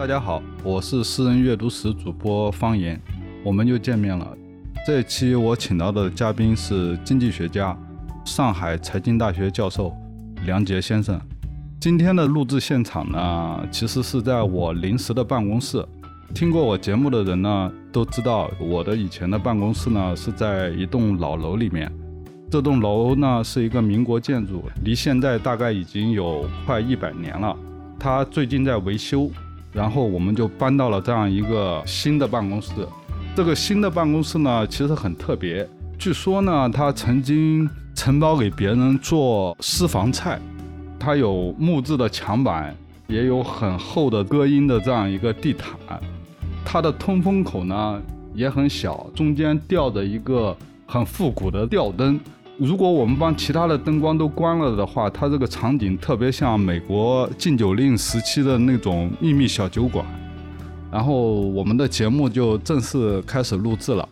大家好，我是私人阅读室主播方言，我们又见面了。这一期我请到的嘉宾是经济学家、上海财经大学教授梁杰先生。今天的录制现场呢，其实是在我临时的办公室。听过我节目的人呢，都知道我的以前的办公室呢是在一栋老楼里面。这栋楼呢是一个民国建筑，离现在大概已经有快一百年了。它最近在维修。然后我们就搬到了这样一个新的办公室。这个新的办公室呢，其实很特别。据说呢，它曾经承包给别人做私房菜。它有木质的墙板，也有很厚的隔音的这样一个地毯。它的通风口呢也很小，中间吊着一个很复古的吊灯。如果我们把其他的灯光都关了的话，它这个场景特别像美国禁酒令时期的那种秘密小酒馆。然后我们的节目就正式开始录制了。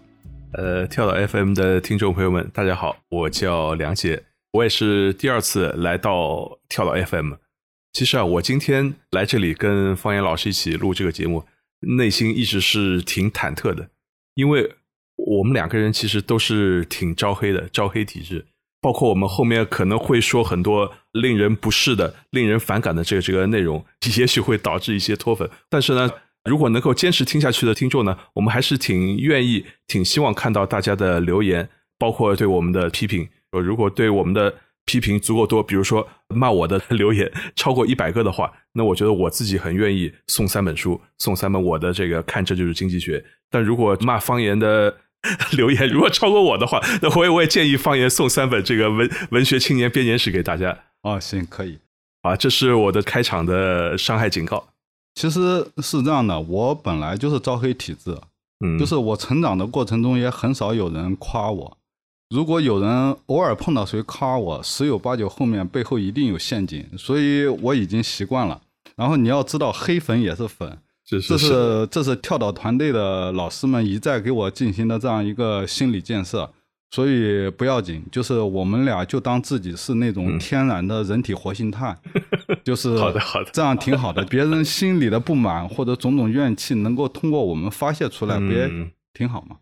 呃，跳岛 FM 的听众朋友们，大家好，我叫梁杰，我也是第二次来到跳岛 FM。其实啊，我今天来这里跟方言老师一起录这个节目，内心一直是挺忐忑的，因为。我们两个人其实都是挺招黑的，招黑体质。包括我们后面可能会说很多令人不适的、令人反感的这个这个内容，也许会导致一些脱粉。但是呢，如果能够坚持听下去的听众呢，我们还是挺愿意、挺希望看到大家的留言，包括对我们的批评。呃如果对我们的批评足够多，比如说骂我的留言超过一百个的话，那我觉得我自己很愿意送三本书，送三本我的这个看这就是经济学。但如果骂方言的，留言如果超过我的话，那我也我也建议方言送三本这个文文学青年编年史给大家。哦，行，可以。啊，这是我的开场的伤害警告。其实是这样的，我本来就是招黑体质，嗯，就是我成长的过程中也很少有人夸我。如果有人偶尔碰到谁夸我，十有八九后面背后一定有陷阱，所以我已经习惯了。然后你要知道，黑粉也是粉。这是这是跳岛团队的老师们一再给我进行的这样一个心理建设，所以不要紧，就是我们俩就当自己是那种天然的人体活性炭，就是好的好的，这样挺好的。别人心里的不满或者种种怨气能够通过我们发泄出来，不也挺好吗？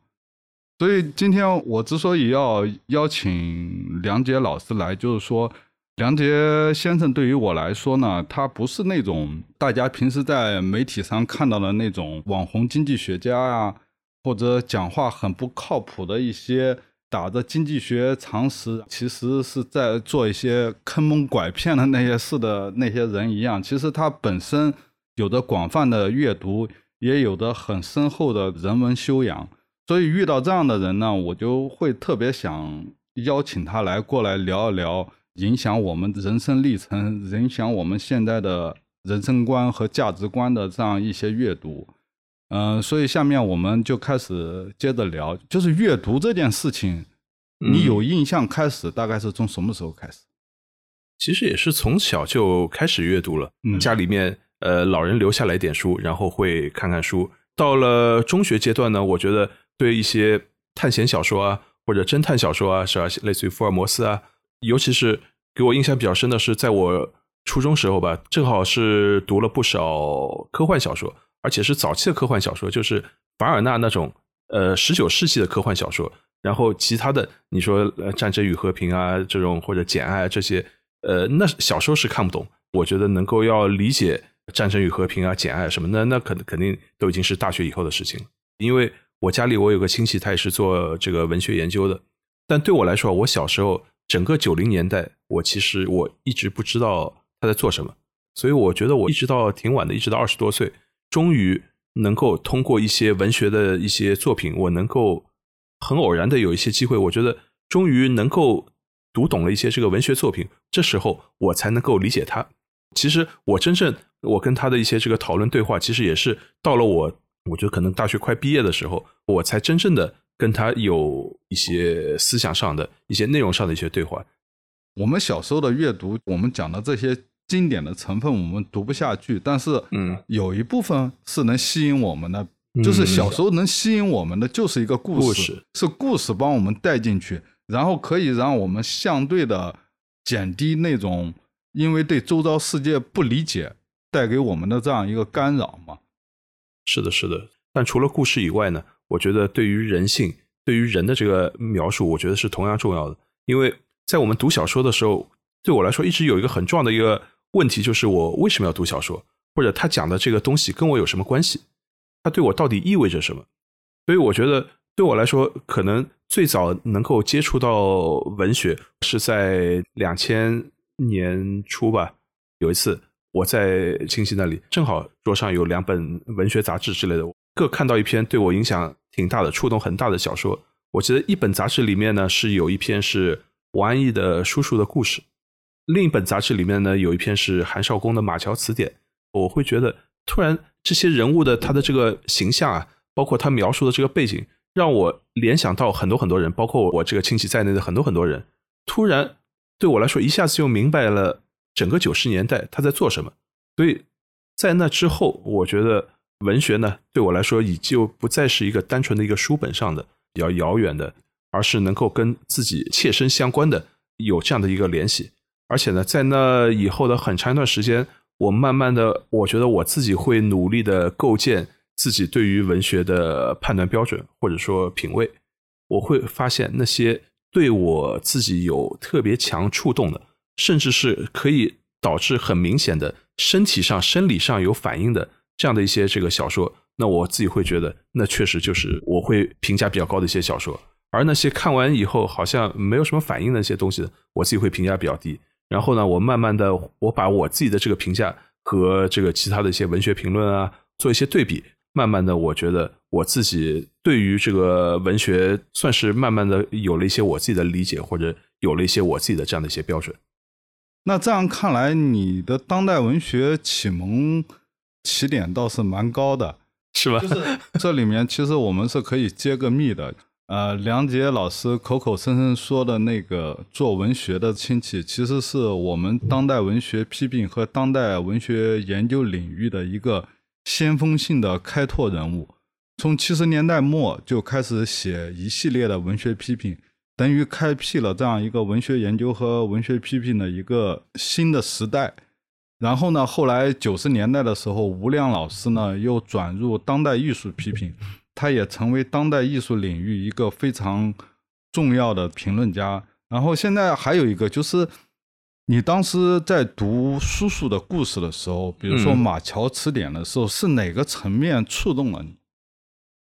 所以今天我之所以要邀请梁杰老师来，就是说。梁杰先生对于我来说呢，他不是那种大家平时在媒体上看到的那种网红经济学家啊，或者讲话很不靠谱的一些打着经济学常识，其实是在做一些坑蒙拐骗的那些事的那些人一样。其实他本身有着广泛的阅读，也有着很深厚的人文修养。所以遇到这样的人呢，我就会特别想邀请他来过来聊一聊。影响我们人生历程、影响我们现在的人生观和价值观的这样一些阅读，嗯，所以下面我们就开始接着聊，就是阅读这件事情，你有印象开始大概是从什么时候开始？其实也是从小就开始阅读了，家里面呃老人留下来点书，然后会看看书。到了中学阶段呢，我觉得对一些探险小说啊，或者侦探小说啊，是吧？类似于福尔摩斯啊。尤其是给我印象比较深的是，在我初中时候吧，正好是读了不少科幻小说，而且是早期的科幻小说，就是凡尔纳那种呃十九世纪的科幻小说。然后其他的，你说《战争与和平》啊这种或者《简爱》这些，呃，那小时候是看不懂。我觉得能够要理解《战争与和平》啊、《简爱》什么，那那肯肯定都已经是大学以后的事情。因为我家里我有个亲戚，他也是做这个文学研究的，但对我来说，我小时候。整个九零年代，我其实我一直不知道他在做什么，所以我觉得我一直到挺晚的，一直到二十多岁，终于能够通过一些文学的一些作品，我能够很偶然的有一些机会，我觉得终于能够读懂了一些这个文学作品，这时候我才能够理解他。其实我真正我跟他的一些这个讨论对话，其实也是到了我我觉得可能大学快毕业的时候，我才真正的。跟他有一些思想上的一些内容上的一些对话。我们小时候的阅读，我们讲的这些经典的成分，我们读不下去。但是，嗯，有一部分是能吸引我们的，就是小时候能吸引我们的，就是一个故事，是故事帮我们带进去，然后可以让我们相对的减低那种因为对周遭世界不理解带给我们的这样一个干扰嘛。是的，是的。但除了故事以外呢，我觉得对于人性、对于人的这个描述，我觉得是同样重要的。因为在我们读小说的时候，对我来说一直有一个很重要的一个问题，就是我为什么要读小说，或者他讲的这个东西跟我有什么关系？它对我到底意味着什么？所以我觉得对我来说，可能最早能够接触到文学是在两千年初吧。有一次我在亲戚那里，正好桌上有两本文学杂志之类的，各看到一篇对我影响挺大的、触动很大的小说。我记得一本杂志里面呢是有一篇是王安忆的《叔叔的故事》，另一本杂志里面呢有一篇是韩少功的《马桥词典》。我会觉得，突然这些人物的他的这个形象啊。包括他描述的这个背景，让我联想到很多很多人，包括我这个亲戚在内的很多很多人。突然对我来说，一下子就明白了整个九十年代他在做什么。所以在那之后，我觉得文学呢，对我来说已就不再是一个单纯的一个书本上的比较遥远的，而是能够跟自己切身相关的有这样的一个联系。而且呢，在那以后的很长一段时间，我慢慢的，我觉得我自己会努力的构建。自己对于文学的判断标准或者说品味，我会发现那些对我自己有特别强触动的，甚至是可以导致很明显的身体上、生理上有反应的这样的一些这个小说，那我自己会觉得，那确实就是我会评价比较高的一些小说。而那些看完以后好像没有什么反应的一些东西，我自己会评价比较低。然后呢，我慢慢的我把我自己的这个评价和这个其他的一些文学评论啊做一些对比。慢慢的，我觉得我自己对于这个文学算是慢慢的有了一些我自己的理解，或者有了一些我自己的这样的一些标准。那这样看来，你的当代文学启蒙起点倒是蛮高的，是吧？这里面其实我们是可以揭个秘的。呃，梁杰老师口口声声说的那个做文学的亲戚，其实是我们当代文学批评和当代文学研究领域的一个。先锋性的开拓人物，从七十年代末就开始写一系列的文学批评，等于开辟了这样一个文学研究和文学批评的一个新的时代。然后呢，后来九十年代的时候，吴亮老师呢又转入当代艺术批评，他也成为当代艺术领域一个非常重要的评论家。然后现在还有一个就是。你当时在读叔叔的故事的时候，比如说《马桥词典》的时候，是哪个层面触动了你？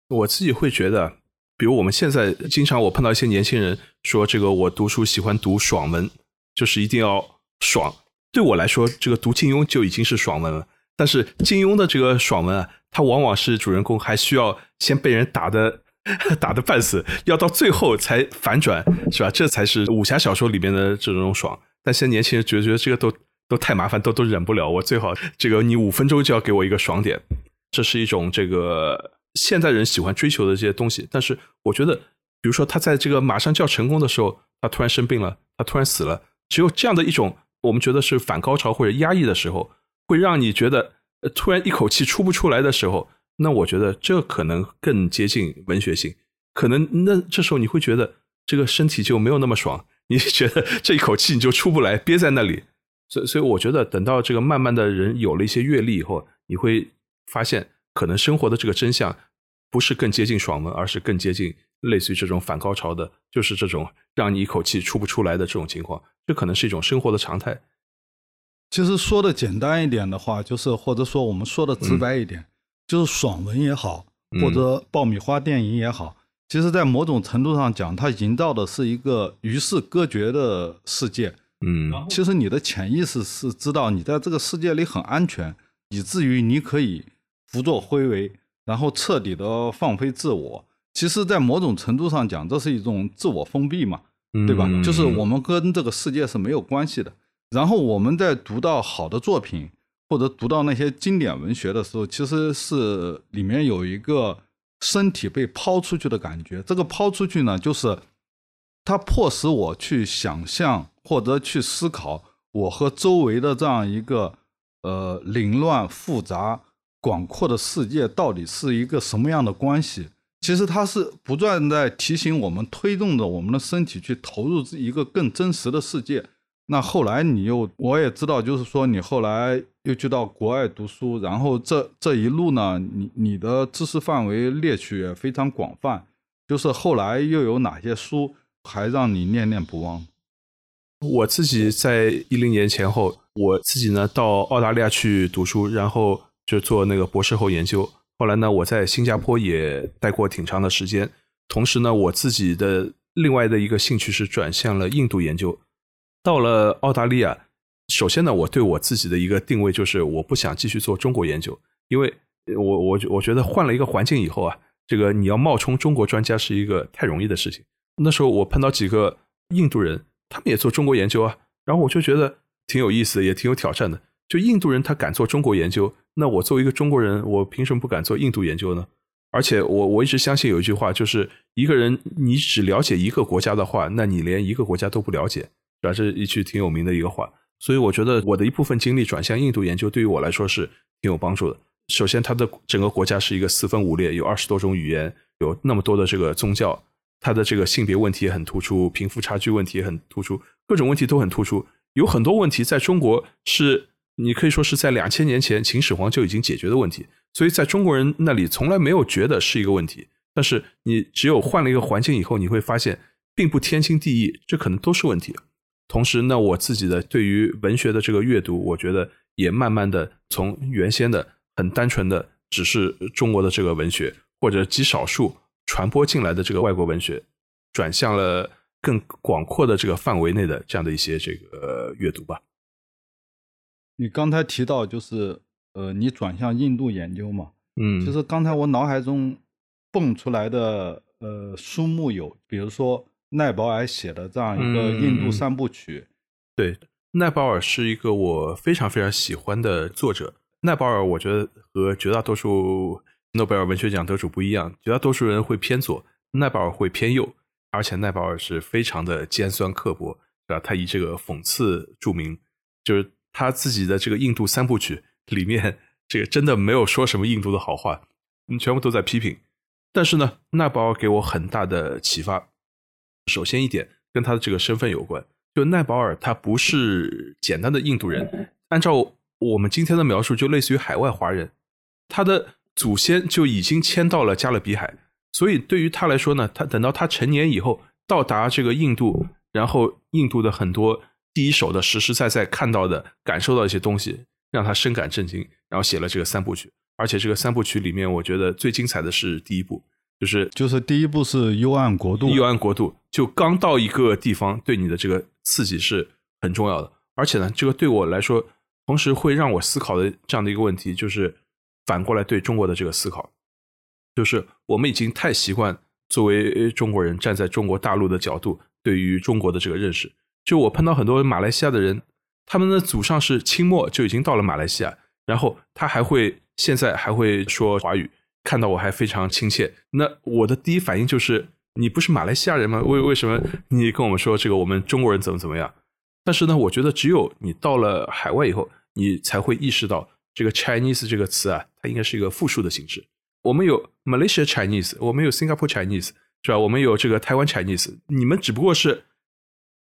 我自己会觉得，比如我们现在经常我碰到一些年轻人说，这个我读书喜欢读爽文，就是一定要爽。对我来说，这个读金庸就已经是爽文了。但是金庸的这个爽文啊，它往往是主人公还需要先被人打的 打的半死，要到最后才反转，是吧？这才是武侠小说里面的这种爽。但现在年轻人觉得觉得这个都都太麻烦，都都忍不了。我最好这个你五分钟就要给我一个爽点，这是一种这个现代人喜欢追求的这些东西。但是我觉得，比如说他在这个马上就要成功的时候，他突然生病了，他突然死了，只有这样的一种我们觉得是反高潮或者压抑的时候，会让你觉得突然一口气出不出来的时候，那我觉得这可能更接近文学性。可能那这时候你会觉得这个身体就没有那么爽。你 觉得这一口气你就出不来，憋在那里，所以所以我觉得等到这个慢慢的人有了一些阅历以后，你会发现，可能生活的这个真相不是更接近爽文，而是更接近类似于这种反高潮的，就是这种让你一口气出不出来的这种情况，这可能是一种生活的常态。其实说的简单一点的话，就是或者说我们说的直白一点，就是爽文也好，或者爆米花电影也好。其实，在某种程度上讲，它营造的是一个与世隔绝的世界。嗯，其实你的潜意识是知道你在这个世界里很安全，以至于你可以胡作非为，然后彻底的放飞自我。其实，在某种程度上讲，这是一种自我封闭嘛，对吧？就是我们跟这个世界是没有关系的。然后我们在读到好的作品或者读到那些经典文学的时候，其实是里面有一个。身体被抛出去的感觉，这个抛出去呢，就是它迫使我去想象或者去思考我和周围的这样一个呃凌乱、复杂、广阔的世界到底是一个什么样的关系。其实它是不断在提醒我们，推动着我们的身体去投入一个更真实的世界。那后来你又，我也知道，就是说你后来又去到国外读书，然后这这一路呢，你你的知识范围猎取也非常广泛。就是后来又有哪些书还让你念念不忘？我自己在一零年前后，我自己呢到澳大利亚去读书，然后就做那个博士后研究。后来呢，我在新加坡也待过挺长的时间。同时呢，我自己的另外的一个兴趣是转向了印度研究。到了澳大利亚，首先呢，我对我自己的一个定位就是我不想继续做中国研究，因为我我我觉得换了一个环境以后啊，这个你要冒充中国专家是一个太容易的事情。那时候我碰到几个印度人，他们也做中国研究啊，然后我就觉得挺有意思的，也挺有挑战的。就印度人他敢做中国研究，那我作为一个中国人，我凭什么不敢做印度研究呢？而且我我一直相信有一句话，就是一个人你只了解一个国家的话，那你连一个国家都不了解。主要是一句挺有名的一个话，所以我觉得我的一部分精力转向印度研究，对于我来说是挺有帮助的。首先，它的整个国家是一个四分五裂，有二十多种语言，有那么多的这个宗教，它的这个性别问题也很突出，贫富差距问题也很突出，各种问题都很突出。有很多问题在中国是你可以说是在两千年前秦始皇就已经解决的问题，所以在中国人那里从来没有觉得是一个问题。但是你只有换了一个环境以后，你会发现并不天经地义，这可能都是问题。同时，那我自己的对于文学的这个阅读，我觉得也慢慢的从原先的很单纯的只是中国的这个文学，或者极少数传播进来的这个外国文学，转向了更广阔的这个范围内的这样的一些这个阅读吧。你刚才提到就是呃，你转向印度研究嘛？嗯，其实刚才我脑海中蹦出来的呃书目有，比如说。奈保尔写的这样一个印度三部曲，对，奈保尔是一个我非常非常喜欢的作者。奈保尔，我觉得和绝大多数诺贝尔文学奖得主不一样，绝大多数人会偏左，奈保尔会偏右，而且奈保尔是非常的尖酸刻薄，对吧？他以这个讽刺著名，就是他自己的这个印度三部曲里面，这个真的没有说什么印度的好话，全部都在批评。但是呢，奈保尔给我很大的启发。首先一点跟他的这个身份有关，就奈保尔他不是简单的印度人，按照我们今天的描述，就类似于海外华人，他的祖先就已经迁到了加勒比海，所以对于他来说呢，他等到他成年以后到达这个印度，然后印度的很多第一手的实实在在看到的、感受到一些东西，让他深感震惊，然后写了这个三部曲，而且这个三部曲里面，我觉得最精彩的是第一部。就是就是第一部是幽暗国度，幽暗国度就刚到一个地方，对你的这个刺激是很重要的。而且呢，这个对我来说，同时会让我思考的这样的一个问题，就是反过来对中国的这个思考，就是我们已经太习惯作为中国人站在中国大陆的角度对于中国的这个认识。就我碰到很多马来西亚的人，他们的祖上是清末就已经到了马来西亚，然后他还会现在还会说华语。看到我还非常亲切，那我的第一反应就是，你不是马来西亚人吗？为为什么你跟我们说这个我们中国人怎么怎么样？但是呢，我觉得只有你到了海外以后，你才会意识到这个 Chinese 这个词啊，它应该是一个复数的形式。我们有 Malaysia Chinese，我们有 Singapore Chinese，是吧？我们有这个台湾 Chinese，你们只不过是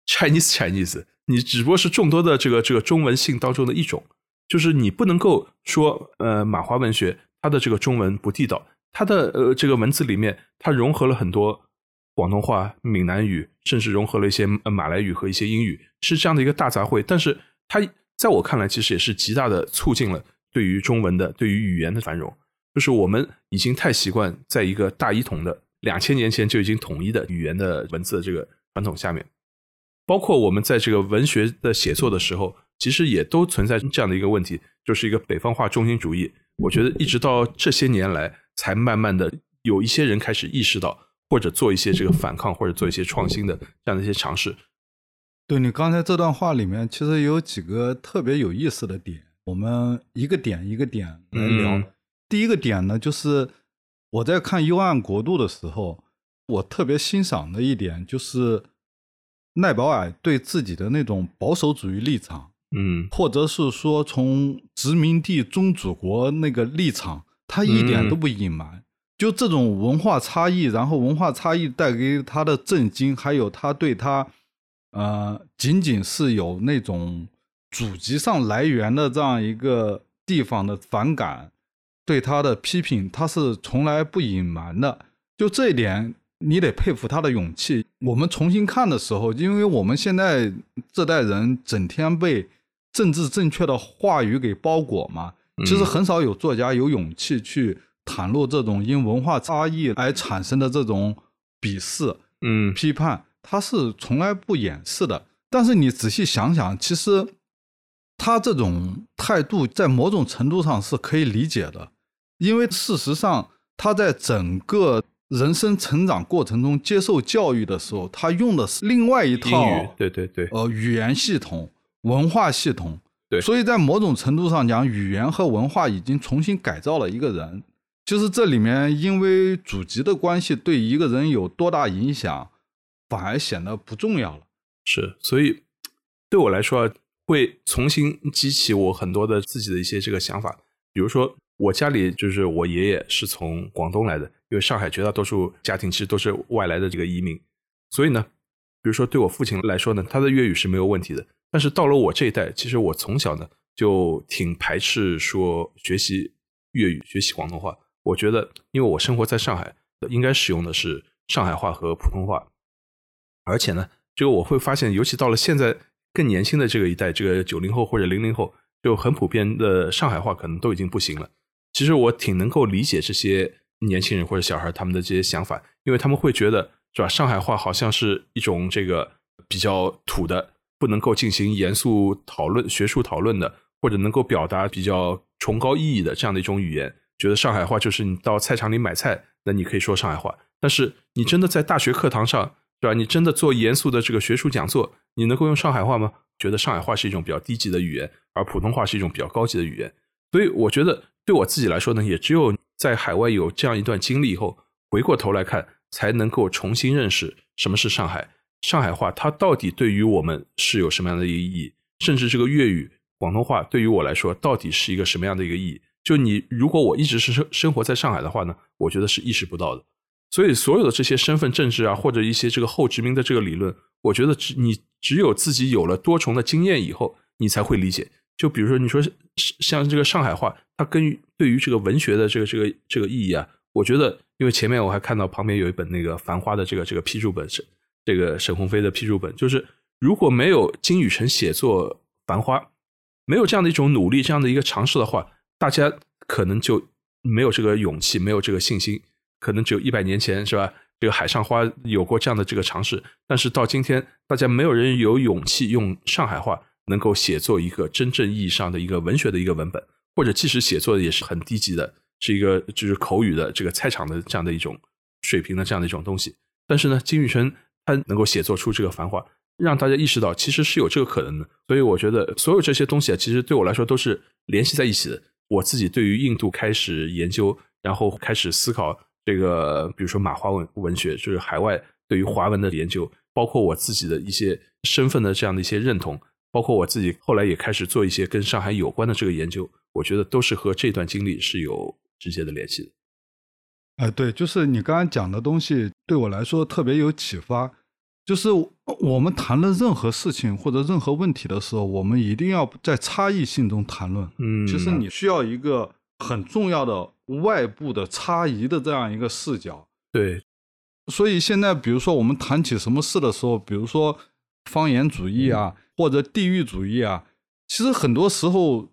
Chinese Chinese，你只不过是众多的这个这个中文姓当中的一种，就是你不能够说呃马华文学。它的这个中文不地道，它的呃这个文字里面，它融合了很多广东话、闽南语，甚至融合了一些马来语和一些英语，是这样的一个大杂烩。但是它在我看来，其实也是极大的促进了对于中文的、对于语言的繁荣。就是我们已经太习惯在一个大一统的两千年前就已经统一的语言的文字的这个传统下面，包括我们在这个文学的写作的时候，其实也都存在这样的一个问题，就是一个北方化中心主义。我觉得一直到这些年来，才慢慢的有一些人开始意识到，或者做一些这个反抗，或者做一些创新的这样的一些尝试。对你刚才这段话里面，其实有几个特别有意思的点，我们一个点一个点来聊。第一个点呢，就是我在看《幽暗国度》的时候，我特别欣赏的一点就是奈保尔对自己的那种保守主义立场。嗯，或者是说从殖民地宗主国那个立场，他一点都不隐瞒。就这种文化差异，然后文化差异带给他的震惊，还有他对他呃，仅仅是有那种祖籍上来源的这样一个地方的反感，对他的批评，他是从来不隐瞒的。就这一点，你得佩服他的勇气。我们重新看的时候，因为我们现在这代人整天被政治正确的话语给包裹嘛，其实很少有作家有勇气去袒露这种因文化差异而产生的这种鄙视、嗯批判。他是从来不掩饰的，但是你仔细想想，其实他这种态度在某种程度上是可以理解的，因为事实上他在整个人生成长过程中接受教育的时候，他用的是另外一套，对对对，呃，语言系统、文化系统，对，所以在某种程度上讲，语言和文化已经重新改造了一个人，就是这里面因为祖籍的关系对一个人有多大影响。反而显得不重要了，是，所以对我来说会重新激起我很多的自己的一些这个想法。比如说，我家里就是我爷爷是从广东来的，因为上海绝大多数家庭其实都是外来的这个移民，所以呢，比如说对我父亲来说呢，他的粤语是没有问题的。但是到了我这一代，其实我从小呢就挺排斥说学习粤语、学习广东话。我觉得，因为我生活在上海，应该使用的是上海话和普通话。而且呢，这个我会发现，尤其到了现在更年轻的这个一代，这个九零后或者零零后，就很普遍的上海话可能都已经不行了。其实我挺能够理解这些年轻人或者小孩他们的这些想法，因为他们会觉得是吧，上海话好像是一种这个比较土的，不能够进行严肃讨论、学术讨论的，或者能够表达比较崇高意义的这样的一种语言。觉得上海话就是你到菜场里买菜，那你可以说上海话，但是你真的在大学课堂上。对吧？你真的做严肃的这个学术讲座，你能够用上海话吗？觉得上海话是一种比较低级的语言，而普通话是一种比较高级的语言。所以我觉得对我自己来说呢，也只有在海外有这样一段经历以后，回过头来看，才能够重新认识什么是上海。上海话它到底对于我们是有什么样的一个意义？甚至这个粤语、广东话对于我来说，到底是一个什么样的一个意义？就你如果我一直是生生活在上海的话呢，我觉得是意识不到的。所以，所有的这些身份政治啊，或者一些这个后殖民的这个理论，我觉得只你只有自己有了多重的经验以后，你才会理解。就比如说，你说像这个上海话，它跟对于这个文学的这个这个这个意义啊，我觉得，因为前面我还看到旁边有一本那个《繁花》的这个这个批注本，是这个沈鸿飞的批注本，就是如果没有金宇澄写作《繁花》，没有这样的一种努力，这样的一个尝试的话，大家可能就没有这个勇气，没有这个信心。可能只有一百年前是吧？这个海上花有过这样的这个尝试，但是到今天，大家没有人有勇气用上海话能够写作一个真正意义上的一个文学的一个文本，或者即使写作的也是很低级的，是一个就是口语的这个菜场的这样的一种水平的这样的一种东西。但是呢，金宇澄他能够写作出这个繁花，让大家意识到其实是有这个可能的。所以我觉得所有这些东西啊，其实对我来说都是联系在一起的。我自己对于印度开始研究，然后开始思考。这个，比如说马华文文学，就是海外对于华文的研究，包括我自己的一些身份的这样的一些认同，包括我自己后来也开始做一些跟上海有关的这个研究，我觉得都是和这段经历是有直接的联系的。哎，对，就是你刚刚讲的东西，对我来说特别有启发。就是我们谈论任何事情或者任何问题的时候，我们一定要在差异性中谈论。嗯，其实你需要一个很重要的。外部的差异的这样一个视角，对，所以现在比如说我们谈起什么事的时候，比如说方言主义啊，或者地域主义啊，其实很多时候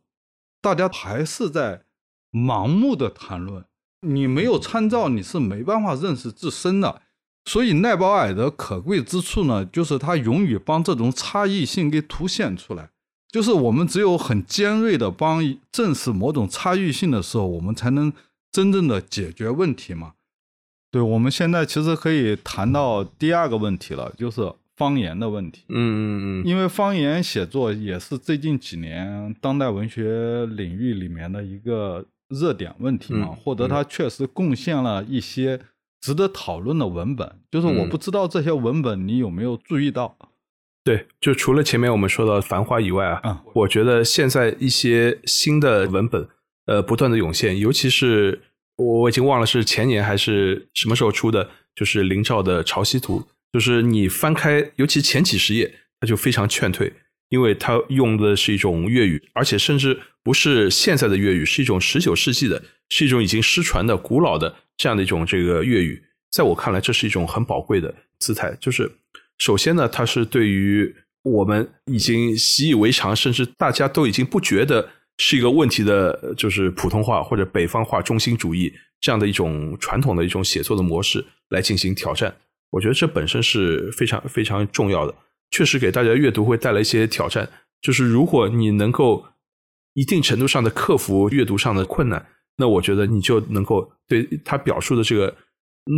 大家还是在盲目的谈论，你没有参照，你是没办法认识自身的。所以奈保尔的可贵之处呢，就是他勇于帮这种差异性给凸显出来。就是我们只有很尖锐的帮正视某种差异性的时候，我们才能真正的解决问题嘛。对，我们现在其实可以谈到第二个问题了，就是方言的问题。嗯嗯嗯。因为方言写作也是最近几年当代文学领域里面的一个热点问题嘛，或者它确实贡献了一些值得讨论的文本。就是我不知道这些文本你有没有注意到。对，就除了前面我们说的《繁花》以外啊，我觉得现在一些新的文本，呃，不断的涌现，尤其是我已经忘了是前年还是什么时候出的，就是林兆的《潮汐图》，就是你翻开，尤其前几十页，他就非常劝退，因为他用的是一种粤语，而且甚至不是现在的粤语，是一种十九世纪的，是一种已经失传的古老的这样的一种这个粤语。在我看来，这是一种很宝贵的姿态。就是首先呢，它是对于我们已经习以为常，甚至大家都已经不觉得是一个问题的，就是普通话或者北方话中心主义这样的一种传统的一种写作的模式来进行挑战。我觉得这本身是非常非常重要的，确实给大家阅读会带来一些挑战。就是如果你能够一定程度上的克服阅读上的困难，那我觉得你就能够对他表述的这个。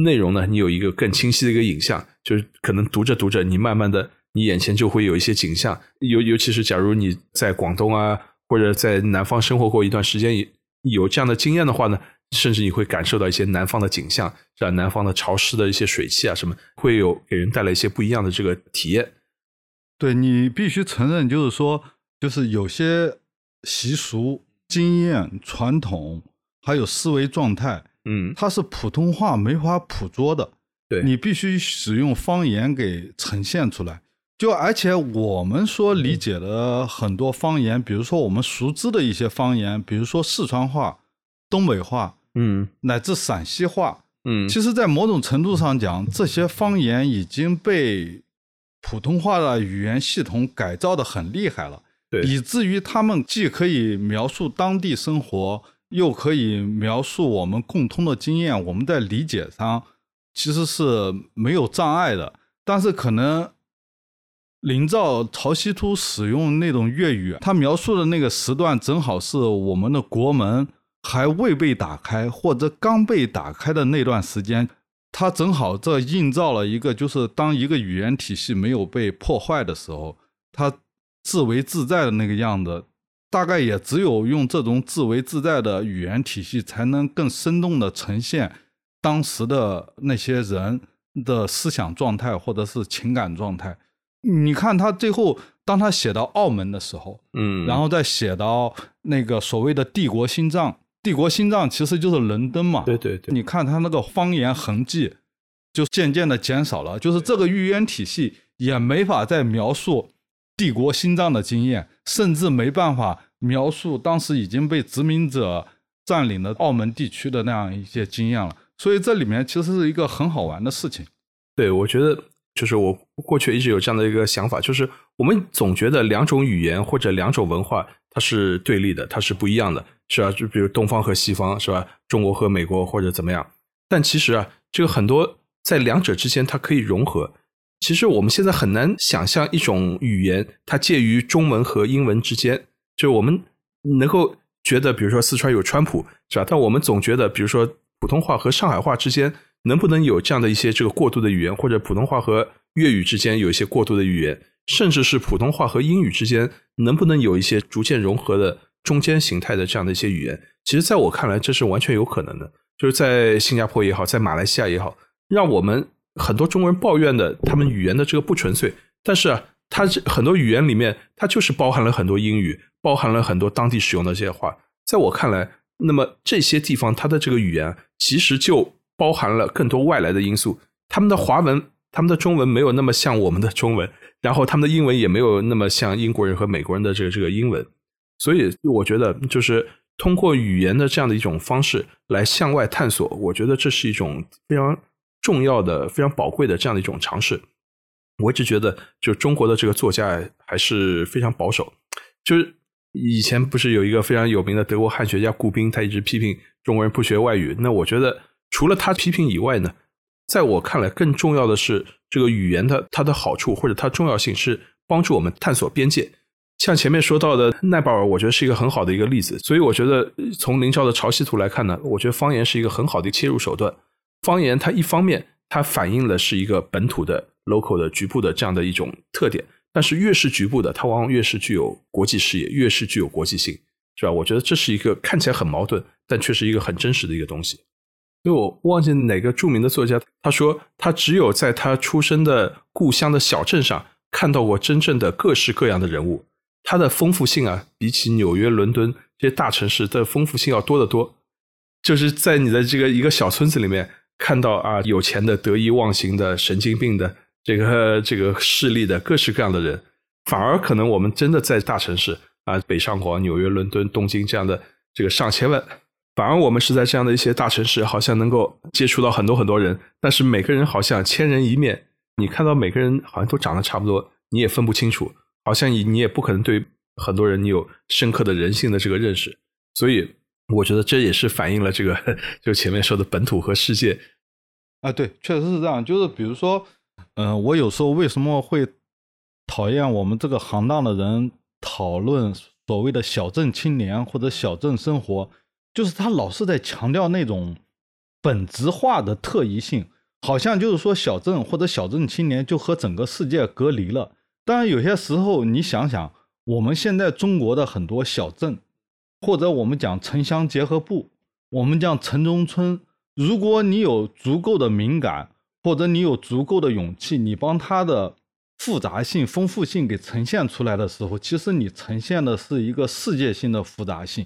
内容呢，你有一个更清晰的一个影像，就是可能读着读着，你慢慢的，你眼前就会有一些景象。尤尤其是假如你在广东啊，或者在南方生活过一段时间，有这样的经验的话呢，甚至你会感受到一些南方的景象，是吧？南方的潮湿的一些水汽啊，什么会有给人带来一些不一样的这个体验。对你必须承认，就是说，就是有些习俗、经验、传统，还有思维状态。嗯，它是普通话没法捕捉的，对你必须使用方言给呈现出来。就而且我们说理解的很多方言，比如说我们熟知的一些方言，比如说四川话、东北话，嗯，乃至陕西话，嗯，其实，在某种程度上讲，这些方言已经被普通话的语言系统改造的很厉害了，对，以至于他们既可以描述当地生活。又可以描述我们共通的经验，我们在理解上其实是没有障碍的。但是可能林兆潮汐图使用那种粤语，他描述的那个时段正好是我们的国门还未被打开或者刚被打开的那段时间，它正好这映照了一个，就是当一个语言体系没有被破坏的时候，它自为自在的那个样子。大概也只有用这种自为自在的语言体系，才能更生动的呈现当时的那些人的思想状态或者是情感状态。你看他最后，当他写到澳门的时候，嗯，然后再写到那个所谓的帝国心脏，帝国心脏其实就是伦敦嘛。对对对，你看它那个方言痕迹就渐渐的减少了，就是这个预言体系也没法再描述。帝国心脏的经验，甚至没办法描述当时已经被殖民者占领的澳门地区的那样一些经验了。所以这里面其实是一个很好玩的事情。对，我觉得就是我过去一直有这样的一个想法，就是我们总觉得两种语言或者两种文化它是对立的，它是不一样的，是吧？就比如东方和西方，是吧？中国和美国或者怎么样。但其实啊，这个很多在两者之间它可以融合。其实我们现在很难想象一种语言，它介于中文和英文之间。就是我们能够觉得，比如说四川有川普，是吧？但我们总觉得，比如说普通话和上海话之间，能不能有这样的一些这个过渡的语言，或者普通话和粤语之间有一些过渡的语言，甚至是普通话和英语之间，能不能有一些逐渐融合的中间形态的这样的一些语言？其实，在我看来，这是完全有可能的。就是在新加坡也好，在马来西亚也好，让我们。很多中国人抱怨的，他们语言的这个不纯粹，但是啊，它很多语言里面，它就是包含了很多英语，包含了很多当地使用的这些话。在我看来，那么这些地方它的这个语言，其实就包含了更多外来的因素。他们的华文，他们的中文没有那么像我们的中文，然后他们的英文也没有那么像英国人和美国人的这个这个英文。所以，我觉得就是通过语言的这样的一种方式来向外探索，我觉得这是一种非常。重要的、非常宝贵的这样的一种尝试，我一直觉得，就中国的这个作家还是非常保守。就是以前不是有一个非常有名的德国汉学家顾彬，他一直批评中国人不学外语。那我觉得，除了他批评以外呢，在我看来，更重要的是这个语言的它的好处或者它重要性是帮助我们探索边界。像前面说到的奈保尔，我觉得是一个很好的一个例子。所以我觉得，从林昭的潮汐图来看呢，我觉得方言是一个很好的切入手段。方言它一方面它反映的是一个本土的 local 的局部的这样的一种特点，但是越是局部的，它往往越是具有国际视野，越是具有国际性，是吧？我觉得这是一个看起来很矛盾，但却是一个很真实的一个东西。因为我忘记哪个著名的作家，他说他只有在他出生的故乡的小镇上看到过真正的各式各样的人物，它的丰富性啊，比起纽约、伦敦这些大城市的丰富性要多得多。就是在你的这个一个小村子里面。看到啊，有钱的、得意忘形的、神经病的，这个这个势力的各式各样的人，反而可能我们真的在大城市啊，北上广、纽约、伦敦、东京这样的这个上千万，反而我们是在这样的一些大城市，好像能够接触到很多很多人，但是每个人好像千人一面，你看到每个人好像都长得差不多，你也分不清楚，好像你你也不可能对很多人你有深刻的人性的这个认识，所以我觉得这也是反映了这个 就前面说的本土和世界啊，对，确实是这样，就是比如说，嗯，我有时候为什么会。讨厌我们这个行当的人讨论所谓的小镇青年或者小镇生活，就是他老是在强调那种本质化的特异性，好像就是说小镇或者小镇青年就和整个世界隔离了。当然，有些时候你想想，我们现在中国的很多小镇，或者我们讲城乡结合部，我们讲城中村，如果你有足够的敏感，或者你有足够的勇气，你帮他的。复杂性、丰富性给呈现出来的时候，其实你呈现的是一个世界性的复杂性。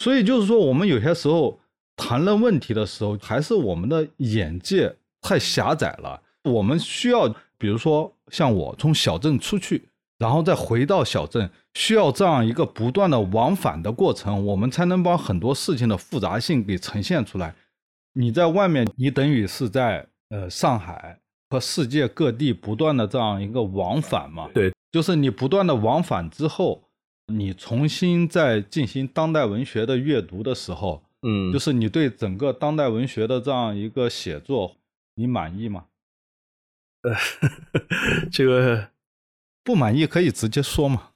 所以就是说，我们有些时候谈论问题的时候，还是我们的眼界太狭窄了。我们需要，比如说像我从小镇出去，然后再回到小镇，需要这样一个不断的往返的过程，我们才能把很多事情的复杂性给呈现出来。你在外面，你等于是在呃上海。和世界各地不断的这样一个往返嘛，对，就是你不断的往返之后，你重新再进行当代文学的阅读的时候，嗯，就是你对整个当代文学的这样一个写作，你满意吗？呃，这个不满意可以直接说嘛，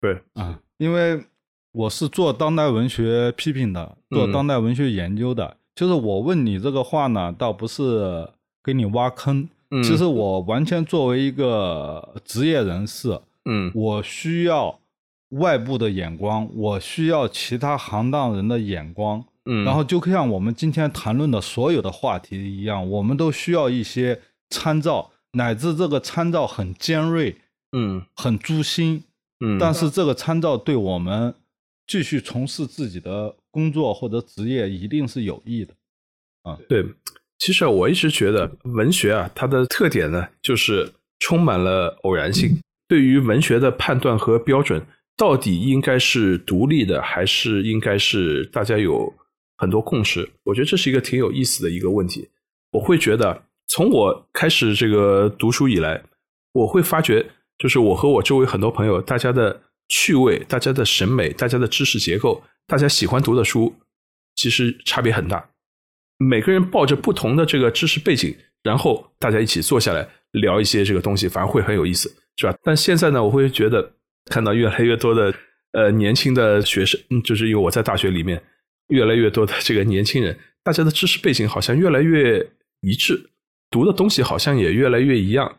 对，啊，因为我是做当代文学批评的，做当代文学研究的，就是我问你这个话呢，倒不是。给你挖坑，其实我完全作为一个职业人士，嗯，我需要外部的眼光，我需要其他行当人的眼光，嗯，然后就像我们今天谈论的所有的话题一样，我们都需要一些参照，乃至这个参照很尖锐，嗯，很诛心，嗯，但是这个参照对我们继续从事自己的工作或者职业一定是有益的，啊，对。其实我一直觉得文学啊，它的特点呢，就是充满了偶然性。对于文学的判断和标准，到底应该是独立的，还是应该是大家有很多共识？我觉得这是一个挺有意思的一个问题。我会觉得，从我开始这个读书以来，我会发觉，就是我和我周围很多朋友，大家的趣味、大家的审美、大家的知识结构、大家喜欢读的书，其实差别很大。每个人抱着不同的这个知识背景，然后大家一起坐下来聊一些这个东西，反而会很有意思，是吧？但现在呢，我会觉得看到越来越多的呃年轻的学生，就是因为我在大学里面，越来越多的这个年轻人，大家的知识背景好像越来越一致，读的东西好像也越来越一样，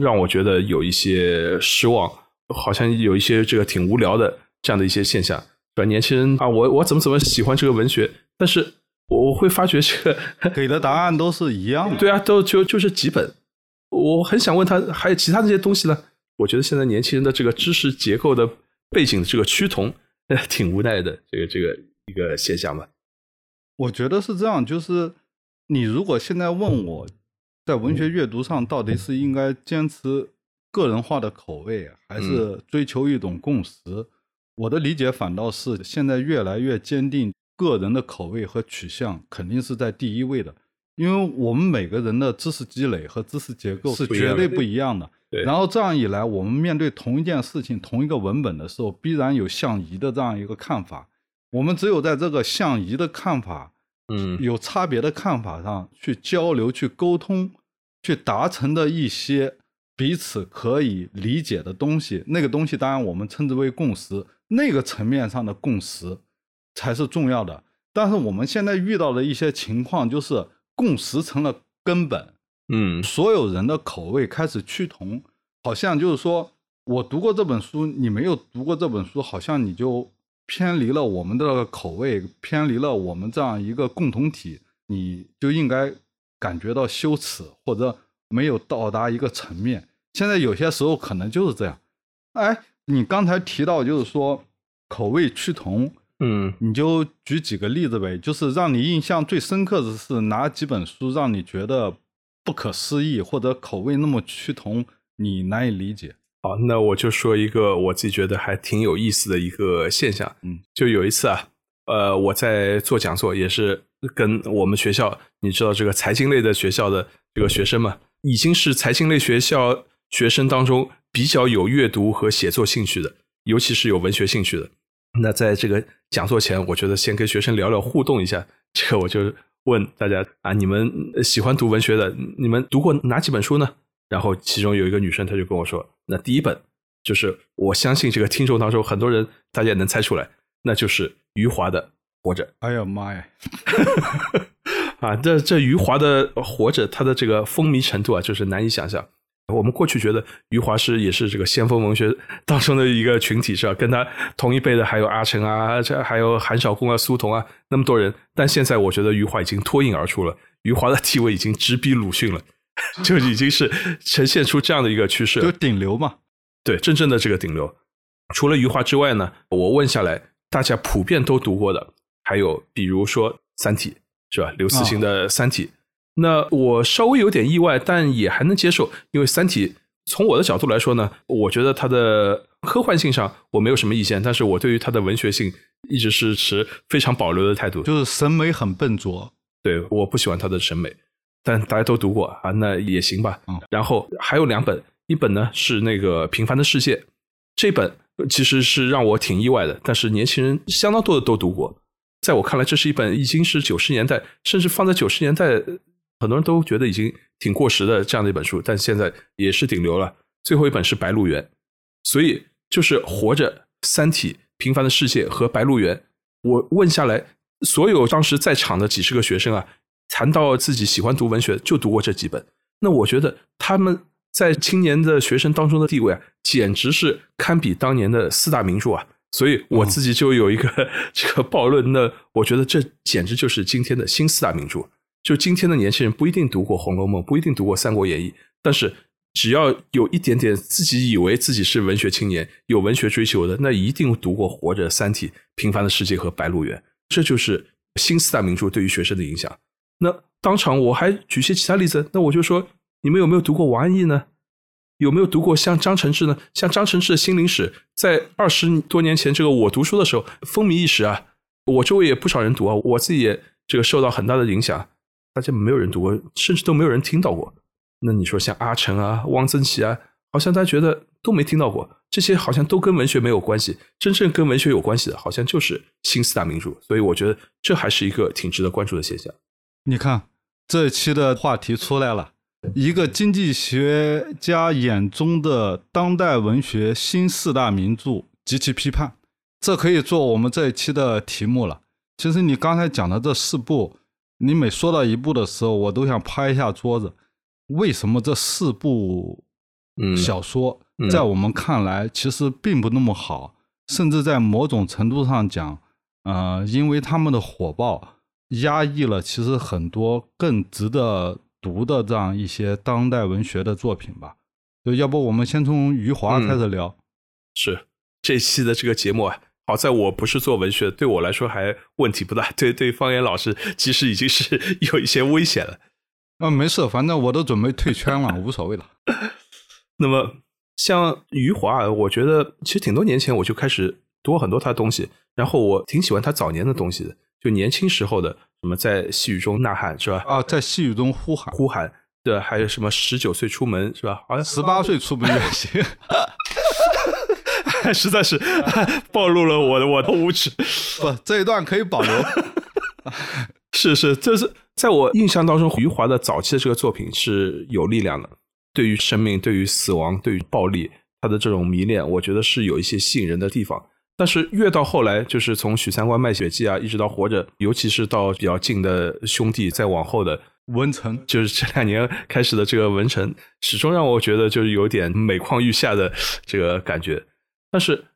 让我觉得有一些失望，好像有一些这个挺无聊的这样的一些现象，对吧？年轻人啊，我我怎么怎么喜欢这个文学，但是。我会发觉这个给的答案都是一样的，对啊，都就就是几本。我很想问他，还有其他这些东西呢？我觉得现在年轻人的这个知识结构的背景这个趋同，挺无奈的，这个这个一个现象吧。我觉得是这样，就是你如果现在问我在文学阅读上到底是应该坚持个人化的口味，还是追求一种共识，我的理解反倒是现在越来越坚定。个人的口味和取向肯定是在第一位的，因为我们每个人的知识积累和知识结构是绝对不一样的。然后这样一来，我们面对同一件事情、同一个文本的时候，必然有相宜的这样一个看法。我们只有在这个相宜的看法，嗯，有差别的看法上去交流、去沟通、去达成的一些彼此可以理解的东西，那个东西当然我们称之为共识。那个层面上的共识。才是重要的，但是我们现在遇到的一些情况就是共识成了根本，嗯，所有人的口味开始趋同，好像就是说我读过这本书，你没有读过这本书，好像你就偏离了我们的口味，偏离了我们这样一个共同体，你就应该感觉到羞耻或者没有到达一个层面。现在有些时候可能就是这样，哎，你刚才提到就是说口味趋同。嗯，你就举几个例子呗，就是让你印象最深刻的是哪几本书让你觉得不可思议或者口味那么趋同，你难以理解好，那我就说一个我自己觉得还挺有意思的一个现象。嗯，就有一次啊，呃，我在做讲座，也是跟我们学校，你知道这个财经类的学校的这个学生嘛，已经是财经类学校学生当中比较有阅读和写作兴趣的，尤其是有文学兴趣的。那在这个讲座前，我觉得先跟学生聊聊互动一下。这个我就问大家啊，你们喜欢读文学的，你们读过哪几本书呢？然后其中有一个女生，她就跟我说，那第一本就是我相信这个听众当中很多人大家也能猜出来，那就是余华的《活着》。哎呀妈呀！啊，这这余华的《活着》，他的这个风靡程度啊，就是难以想象。我们过去觉得余华是也是这个先锋文学当中的一个群体，是吧？跟他同一辈的还有阿城啊，这还有韩少功啊、苏童啊，那么多人。但现在我觉得余华已经脱颖而出了，余华的地位已经直逼鲁迅了，就已经是呈现出这样的一个趋势，就顶流嘛。对，真正的这个顶流。除了余华之外呢，我问下来，大家普遍都读过的，还有比如说《三体》，是吧？刘慈欣的《三体》。那我稍微有点意外，但也还能接受，因为《三体》从我的角度来说呢，我觉得它的科幻性上我没有什么意见，但是我对于它的文学性一直是持非常保留的态度，就是审美很笨拙，对，我不喜欢他的审美，但大家都读过啊，那也行吧。嗯，然后还有两本，一本呢是那个《平凡的世界》，这本其实是让我挺意外的，但是年轻人相当多的都读过，在我看来，这是一本已经是九十年代，甚至放在九十年代。很多人都觉得已经挺过时的这样的一本书，但现在也是顶流了。最后一本是《白鹿原》，所以就是《活着》《三体》《平凡的世界》和《白鹿原》。我问下来，所有当时在场的几十个学生啊，谈到自己喜欢读文学，就读过这几本。那我觉得他们在青年的学生当中的地位啊，简直是堪比当年的四大名著啊。所以我自己就有一个 这个暴论，那我觉得这简直就是今天的新四大名著。就今天的年轻人不一定读过《红楼梦》，不一定读过《三国演义》，但是只要有一点点自己以为自己是文学青年、有文学追求的，那一定读过《活着》《三体》《平凡的世界》和《白鹿原》，这就是新四大名著对于学生的影响。那当场我还举些其他例子，那我就说，你们有没有读过王安忆呢？有没有读过像张承志呢？像张承志的心灵史，在二十多年前这个我读书的时候风靡一时啊，我周围也不少人读啊，我自己也这个受到很大的影响。大家没有人读过，甚至都没有人听到过。那你说像阿城啊、汪曾祺啊，好像大家觉得都没听到过。这些好像都跟文学没有关系。真正跟文学有关系的，好像就是新四大名著。所以我觉得这还是一个挺值得关注的现象。你看这一期的话题出来了，一个经济学家眼中的当代文学新四大名著及其批判，这可以做我们这一期的题目了。其实你刚才讲的这四部。你每说到一部的时候，我都想拍一下桌子。为什么这四部小说在我们看来其实并不那么好？甚至在某种程度上讲，呃，因为他们的火爆压抑了其实很多更值得读的这样一些当代文学的作品吧。就要不我们先从余华开始聊。是这期的这个节目啊。好在我不是做文学，对我来说还问题不大。对对，方言老师其实已经是 有一些危险了。啊，没事，反正我都准备退圈了，无所谓了。那么像余华，我觉得其实挺多年前我就开始读很多他的东西，然后我挺喜欢他早年的东西的，就年轻时候的什么在细雨中呐喊是吧？啊，在细雨中呼喊呼喊，对，还有什么十九岁出门是吧？好像十八岁出门也行。实在是 暴露了我的我的无耻，不，这一段可以保留。是是，这是在我印象当中，余华的早期的这个作品是有力量的。对于生命，对于死亡，对于暴力，他的这种迷恋，我觉得是有一些吸引人的地方。但是越到后来，就是从《许三观卖血记》啊，一直到《活着》，尤其是到比较近的兄弟，再往后的文成，就是这两年开始的这个文成，始终让我觉得就是有点每况愈下的这个感觉。但是，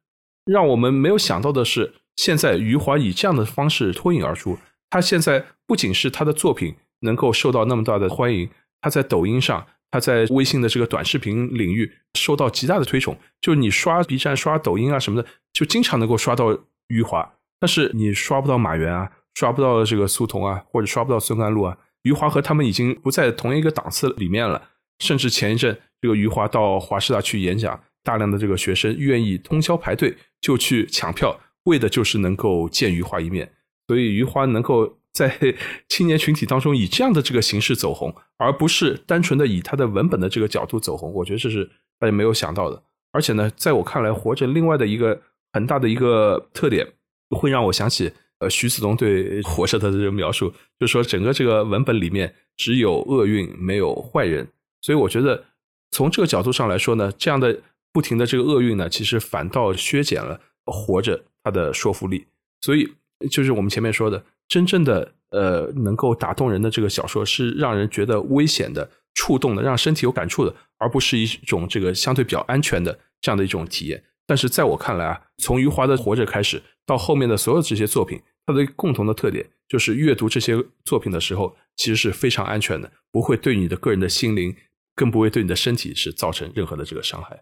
让我们没有想到的是，现在余华以这样的方式脱颖而出。他现在不仅是他的作品能够受到那么大的欢迎，他在抖音上，他在微信的这个短视频领域受到极大的推崇。就是你刷 B 站、刷抖音啊什么的，就经常能够刷到余华。但是你刷不到马原啊，刷不到这个苏童啊，或者刷不到孙甘露啊。余华和他们已经不在同一个档次里面了。甚至前一阵，这个余华到华师大去演讲。大量的这个学生愿意通宵排队就去抢票，为的就是能够见余华一面。所以余华能够在 青年群体当中以这样的这个形式走红，而不是单纯的以他的文本的这个角度走红，我觉得这是大家没有想到的。而且呢，在我看来，活着另外的一个很大的一个特点，会让我想起呃徐子东对活着的这个描述，就是说整个这个文本里面只有厄运，没有坏人。所以我觉得从这个角度上来说呢，这样的不停的这个厄运呢，其实反倒削减了活着它的说服力。所以。就是我们前面说的，真正的呃能够打动人的这个小说，是让人觉得危险的、触动的、让身体有感触的，而不是一种这个相对比较安全的这样的一种体验。但是在我看来啊，从余华的《活着》开始，到后面的所有这些作品，它的共同的特点就是阅读这些作品的时候，其实是非常安全的，不会对你的个人的心灵，更不会对你的身体是造成任何的这个伤害。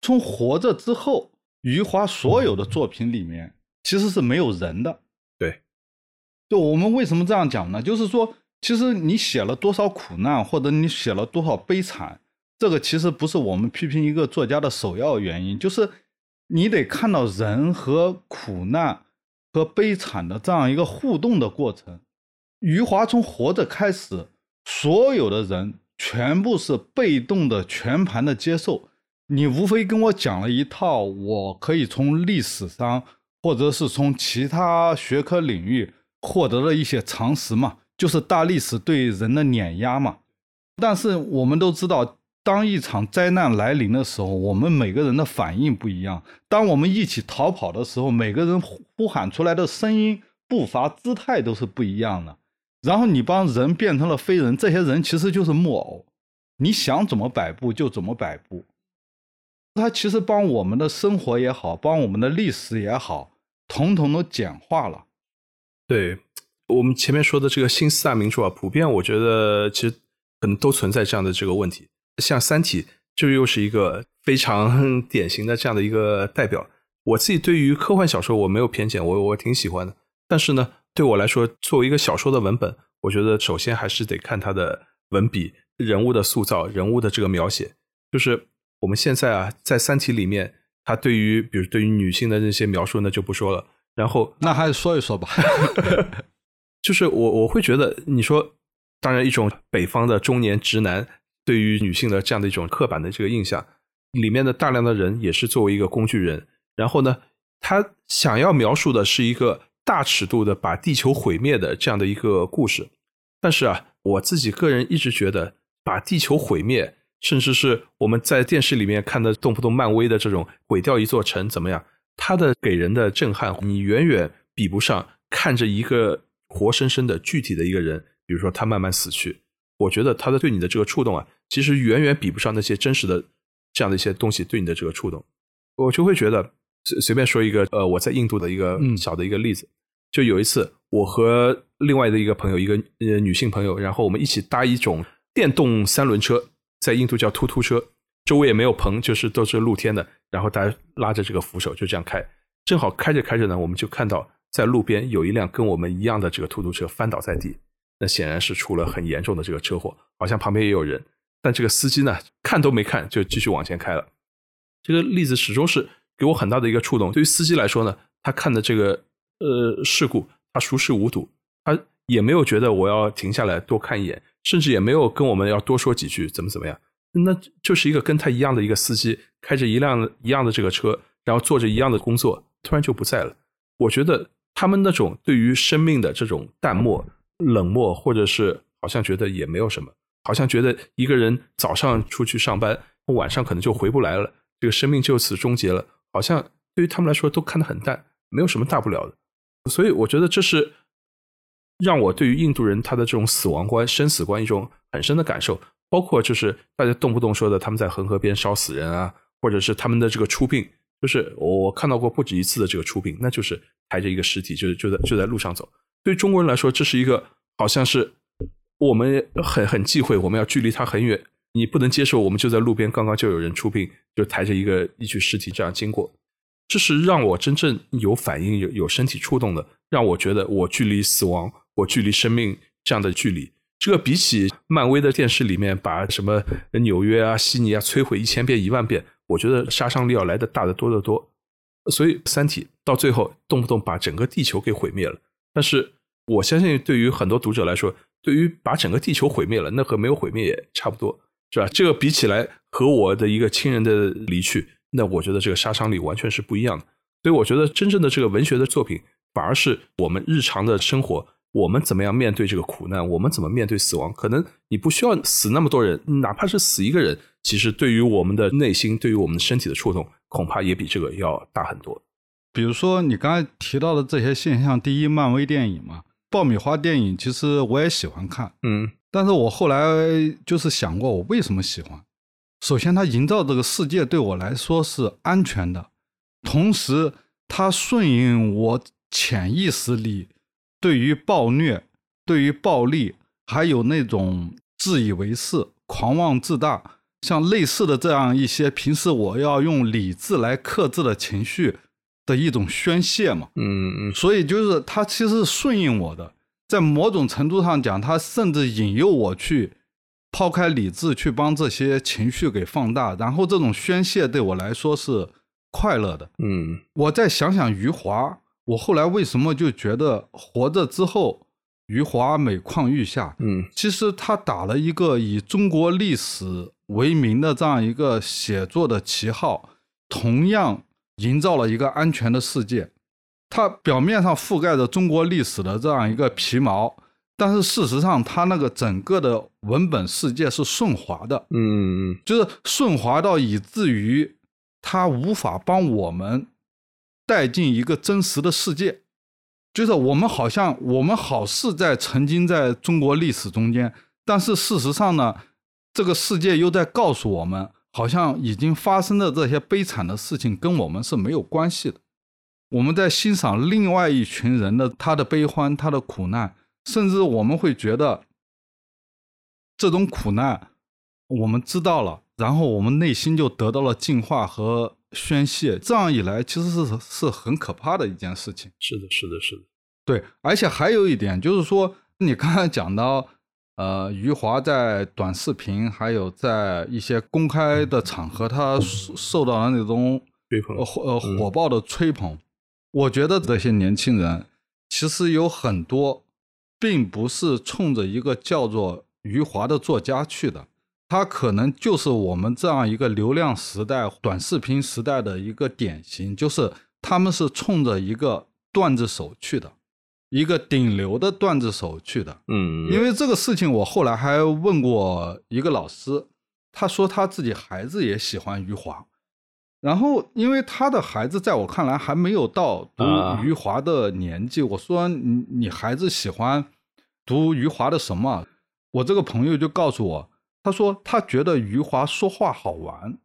从《活着》之后，余华所有的作品里面。其实是没有人的，就我们为什么这样讲呢？就是说，其实你写了多少苦难，或者你写了多少悲惨，这个其实不是我们批评一个作家的首要原因，就是你得看到人和苦难和悲惨的这样一个互动的过程。余华从活着开始，所有的人全部是被动的、全盘的接受，你无非跟我讲了一套，我可以从历史上。或者是从其他学科领域获得了一些常识嘛，就是大历史对人的碾压嘛。但是我们都知道，当一场灾难来临的时候，我们每个人的反应不一样。当我们一起逃跑的时候，每个人呼喊出来的声音、步伐、姿态都是不一样的。然后你帮人变成了非人，这些人其实就是木偶，你想怎么摆布就怎么摆布。它其实帮我们的生活也好，帮我们的历史也好，统统都简化了。对我们前面说的这个新四大名著啊，普遍我觉得其实可能都存在这样的这个问题。像《三体》就又是一个非常 典型的这样的一个代表。我自己对于科幻小说我没有偏见，我我挺喜欢的。但是呢，对我来说，作为一个小说的文本，我觉得首先还是得看它的文笔、人物的塑造、人物的这个描写，就是。我们现在啊，在《三体》里面，他对于比如对于女性的那些描述那，就不说了。然后，那还是说一说吧。就是我我会觉得，你说，当然一种北方的中年直男对于女性的这样的一种刻板的这个印象，里面的大量的人也是作为一个工具人。然后呢，他想要描述的是一个大尺度的把地球毁灭的这样的一个故事。但是啊，我自己个人一直觉得，把地球毁灭。甚至是我们在电视里面看的动不动漫威的这种毁掉一座城怎么样？它的给人的震撼，你远远比不上看着一个活生生的具体的一个人，比如说他慢慢死去。我觉得他的对你的这个触动啊，其实远远比不上那些真实的这样的一些东西对你的这个触动。我就会觉得随随便说一个呃，我在印度的一个小的一个例子，就有一次我和另外的一个朋友，一个呃女性朋友，然后我们一起搭一种电动三轮车。在印度叫突突车，周围也没有棚，就是都是露天的。然后大家拉着这个扶手就这样开，正好开着开着呢，我们就看到在路边有一辆跟我们一样的这个突突车翻倒在地，那显然是出了很严重的这个车祸，好像旁边也有人。但这个司机呢，看都没看就继续往前开了。这个例子始终是给我很大的一个触动。对于司机来说呢，他看的这个呃事故，他熟视无睹，他也没有觉得我要停下来多看一眼。甚至也没有跟我们要多说几句，怎么怎么样？那就是一个跟他一样的一个司机，开着一辆一样的这个车，然后做着一样的工作，突然就不在了。我觉得他们那种对于生命的这种淡漠、冷漠，或者是好像觉得也没有什么，好像觉得一个人早上出去上班，晚上可能就回不来了，这个生命就此终结了，好像对于他们来说都看得很淡，没有什么大不了的。所以我觉得这是。让我对于印度人他的这种死亡观、生死观一种很深的感受，包括就是大家动不动说的他们在恒河边烧死人啊，或者是他们的这个出殡，就是我看到过不止一次的这个出殡，那就是抬着一个尸体，就是就在就在路上走。对中国人来说，这是一个好像是我们很很忌讳，我们要距离他很远，你不能接受，我们就在路边，刚刚就有人出殡，就抬着一个一具尸体这样经过，这是让我真正有反应、有有身体触动的，让我觉得我距离死亡。我距离生命这样的距离，这个比起漫威的电视里面把什么纽约啊、悉尼啊摧毁一千遍、一万遍，我觉得杀伤力要来的大得多得多。所以《三体》到最后动不动把整个地球给毁灭了，但是我相信对于很多读者来说，对于把整个地球毁灭了，那和没有毁灭也差不多，是吧？这个比起来和我的一个亲人的离去，那我觉得这个杀伤力完全是不一样的。所以我觉得真正的这个文学的作品，反而是我们日常的生活，我们怎么样面对这个苦难，我们怎么面对死亡？可能你不需要死那么多人，哪怕是死一个人，其实对于我们的内心，对于我们的身体的触动。恐怕也比这个要大很多。比如说你刚才提到的这些现象，第一，漫威电影嘛，爆米花电影，其实我也喜欢看，嗯，但是我后来就是想过，我为什么喜欢？首先，它营造这个世界对我来说是安全的，同时它顺应我潜意识里对于暴虐、对于暴力，还有那种自以为是、狂妄自大。像类似的这样一些平时我要用理智来克制的情绪的一种宣泄嘛，嗯嗯，所以就是它其实是顺应我的，在某种程度上讲，它甚至引诱我去抛开理智，去帮这些情绪给放大，然后这种宣泄对我来说是快乐的，嗯，我再想想余华，我后来为什么就觉得活着之后。余华每况愈下，嗯，其实他打了一个以中国历史为名的这样一个写作的旗号，同样营造了一个安全的世界。它表面上覆盖着中国历史的这样一个皮毛，但是事实上，它那个整个的文本世界是顺滑的，嗯，就是顺滑到以至于它无法帮我们带进一个真实的世界。就是我们好像我们好似在曾经在中国历史中间，但是事实上呢，这个世界又在告诉我们，好像已经发生的这些悲惨的事情跟我们是没有关系的。我们在欣赏另外一群人的他的悲欢、他的苦难，甚至我们会觉得这种苦难我们知道了，然后我们内心就得到了净化和。宣泄，这样一来其实是是很可怕的一件事情。是的，是的，是的，对。而且还有一点就是说，你刚才讲到，呃，余华在短视频还有在一些公开的场合，他受到了那种吹捧，呃火爆的吹捧。我觉得这些年轻人其实有很多，并不是冲着一个叫做余华的作家去的。他可能就是我们这样一个流量时代、短视频时代的一个典型，就是他们是冲着一个段子手去的，一个顶流的段子手去的。嗯，因为这个事情，我后来还问过一个老师，他说他自己孩子也喜欢余华，然后因为他的孩子在我看来还没有到读余华的年纪，我说你你孩子喜欢读余华的什么？我这个朋友就告诉我。他说他觉得余华说话好玩，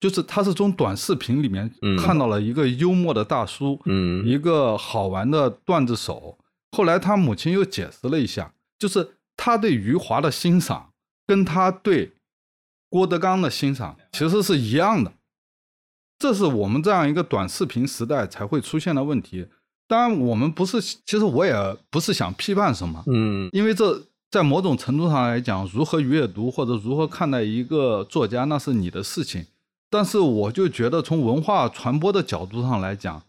就是他是从短视频里面看到了一个幽默的大叔，嗯，一个好玩的段子手。后来他母亲又解释了一下，就是他对余华的欣赏跟他对郭德纲的欣赏其实是一样的。这是我们这样一个短视频时代才会出现的问题。当然，我们不是，其实我也不是想批判什么，嗯，因为这。在某种程度上来讲，如何阅读或者如何看待一个作家，那是你的事情。但是，我就觉得从文化传播的角度上来讲，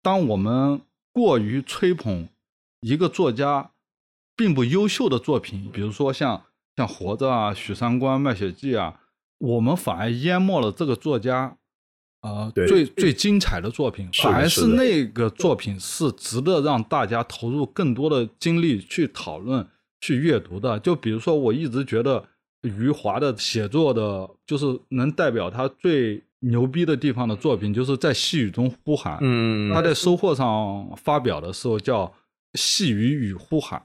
当我们过于吹捧一个作家并不优秀的作品，比如说像像《活着》啊、《许三观》《卖血记》啊，我们反而淹没了这个作家啊最最精彩的作品，反而是那个作品是值得让大家投入更多的精力去讨论。去阅读的，就比如说，我一直觉得余华的写作的，就是能代表他最牛逼的地方的作品，就是在细雨中呼喊。嗯，他在收获上发表的时候叫《细雨与呼喊》。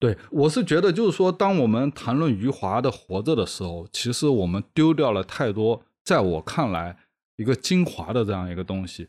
对我是觉得，就是说，当我们谈论余华的活着的时候，其实我们丢掉了太多，在我看来一个精华的这样一个东西。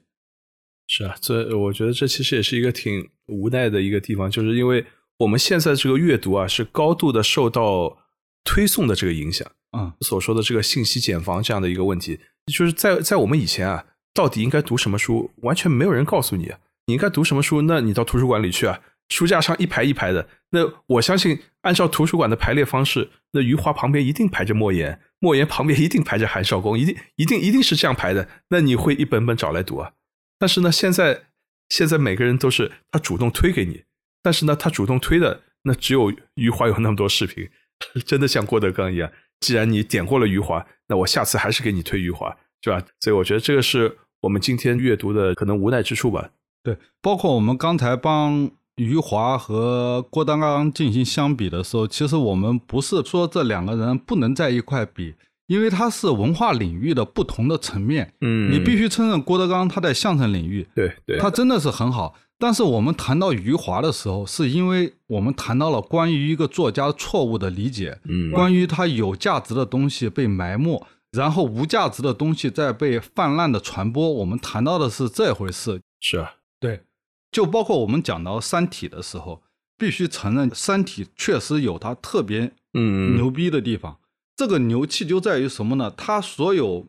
是啊，这我觉得这其实也是一个挺无奈的一个地方，就是因为。我们现在这个阅读啊，是高度的受到推送的这个影响，嗯，所说的这个信息茧房这样的一个问题，就是在在我们以前啊，到底应该读什么书，完全没有人告诉你，你应该读什么书，那你到图书馆里去啊，书架上一排一排的。那我相信，按照图书馆的排列方式，那余华旁边一定排着莫言，莫言旁边一定排着韩少功，一定 一定一定是这样排的。那你会一本本找来读啊？但是呢，现在现在每个人都是他主动推给你，但是呢，他主动推的那只有余华有那么多视频，真的像郭德纲一样。既然你点过了余华，那我下次还是给你推余华，是吧？所以我觉得这个是我们今天阅读的可能无奈之处吧。对，包括我们刚才帮。余华和郭德纲进行相比的时候，其实我们不是说这两个人不能在一块比，因为他是文化领域的不同的层面。嗯，你必须承认郭德纲他在相声领域，对对，他真的是很好。但是我们谈到余华的时候，是因为我们谈到了关于一个作家错误的理解，嗯，关于他有价值的东西被埋没，然后无价值的东西在被泛滥的传播。我们谈到的是这回事。是啊，对。就包括我们讲到《三体》的时候，必须承认，《三体》确实有它特别嗯牛逼的地方。这个牛气就在于什么呢？它所有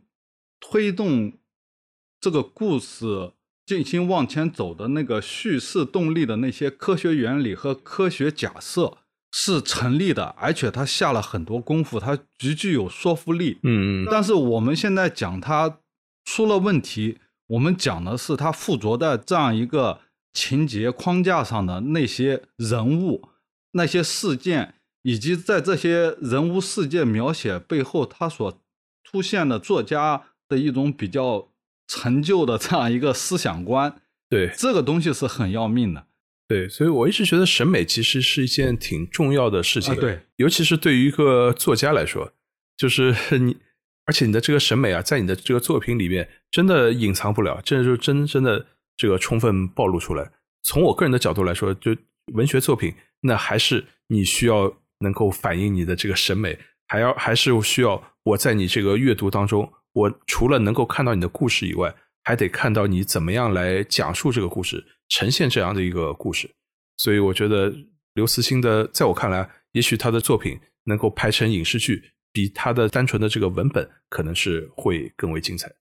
推动这个故事进行往前走的那个叙事动力的那些科学原理和科学假设是成立的，而且他下了很多功夫，它极具有说服力。嗯嗯。但是我们现在讲他出了问题，我们讲的是他附着在这样一个。情节框架上的那些人物、那些事件，以及在这些人物事件描写背后，他所出现的作家的一种比较陈旧的这样一个思想观，对这个东西是很要命的。对，所以我一直觉得审美其实是一件挺重要的事情。对，尤其是对于一个作家来说，就是你，而且你的这个审美啊，在你的这个作品里面真的隐藏不了，这就真真的。这个充分暴露出来。从我个人的角度来说，就文学作品，那还是你需要能够反映你的这个审美，还要还是需要我在你这个阅读当中，我除了能够看到你的故事以外，还得看到你怎么样来讲述这个故事，呈现这样的一个故事。所以我觉得刘慈欣的，在我看来，也许他的作品能够拍成影视剧，比他的单纯的这个文本可能是会更为精彩。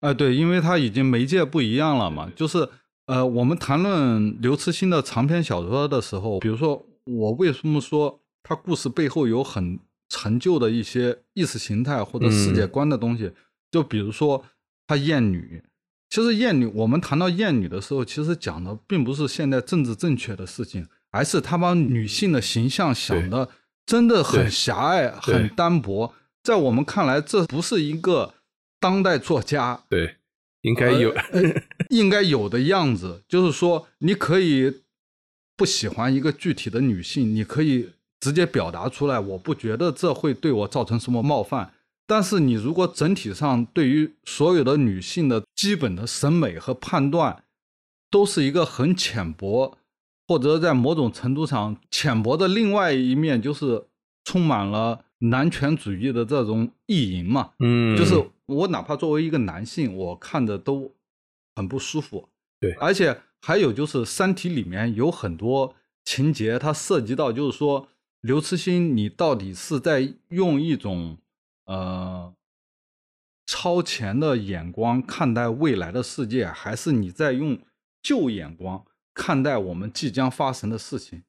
啊，对，因为他已经媒介不一样了嘛。就是呃，我们谈论刘慈欣的长篇小说的时候，比如说我为什么说他故事背后有很陈旧的一些意识形态或者世界观的东西，就比如说他厌女。其实厌女，我们谈到厌女的时候，其实讲的并不是现在政治正确的事情，而是他把女性的形象想的真的很狭隘、很单薄。在我们看来，这不是一个。当代作家对应该有 应该有的样子，就是说，你可以不喜欢一个具体的女性，你可以直接表达出来，我不觉得这会对我造成什么冒犯。但是，你如果整体上对于所有的女性的基本的审美和判断，都是一个很浅薄，或者在某种程度上浅薄的另外一面，就是充满了男权主义的这种意淫嘛，嗯，就是。我哪怕作为一个男性，我看着都很不舒服。对，而且还有就是《三体》里面有很多情节，它涉及到就是说，刘慈欣，你到底是在用一种呃超前的眼光看待未来的世界，还是你在用旧眼光看待我们即将发生的事情？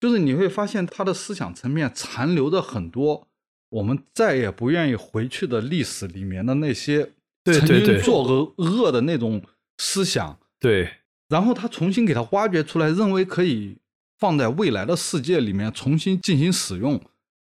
就是你会发现他的思想层面残留着很多。我们再也不愿意回去的历史里面的那些曾经做恶恶的那种思想，对，然后他重新给他挖掘出来，认为可以放在未来的世界里面重新进行使用，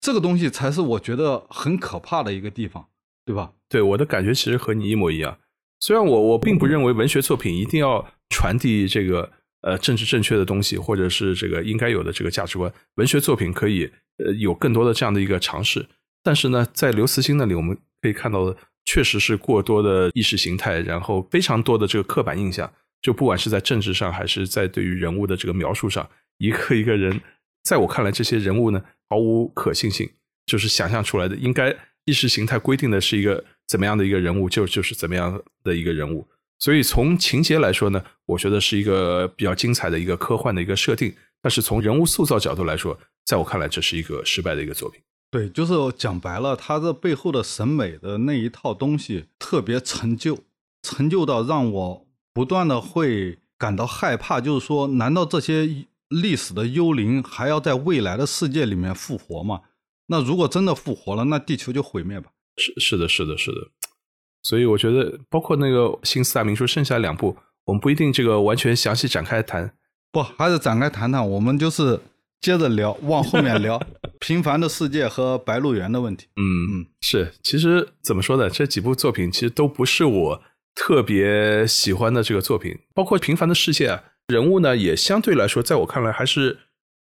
这个东西才是我觉得很可怕的一个地方，对吧？对，我的感觉其实和你一模一样。虽然我我并不认为文学作品一定要传递这个呃政治正确的东西，或者是这个应该有的这个价值观，文学作品可以呃有更多的这样的一个尝试。但是呢，在刘慈欣那里，我们可以看到的确实是过多的意识形态，然后非常多的这个刻板印象。就不管是在政治上，还是在对于人物的这个描述上，一个一个人，在我看来，这些人物呢毫无可信性，就是想象出来的。应该意识形态规定的是一个怎么样的一个人物，就就是怎么样的一个人物。所以从情节来说呢，我觉得是一个比较精彩的一个科幻的一个设定。但是从人物塑造角度来说，在我看来，这是一个失败的一个作品。对，就是讲白了，他这背后的审美的那一套东西特别陈旧，陈旧到让我不断的会感到害怕。就是说，难道这些历史的幽灵还要在未来的世界里面复活嘛？那如果真的复活了，那地球就毁灭吧？是是的，是的，是的。所以我觉得，包括那个新四大名著剩下两部，我们不一定这个完全详细展开谈。不，还是展开谈谈。我们就是接着聊，往后面聊《平凡的世界》和《白鹿原》的问题。嗯嗯，是。其实怎么说呢？这几部作品其实都不是我特别喜欢的这个作品。包括《平凡的世界》啊，人物呢也相对来说，在我看来还是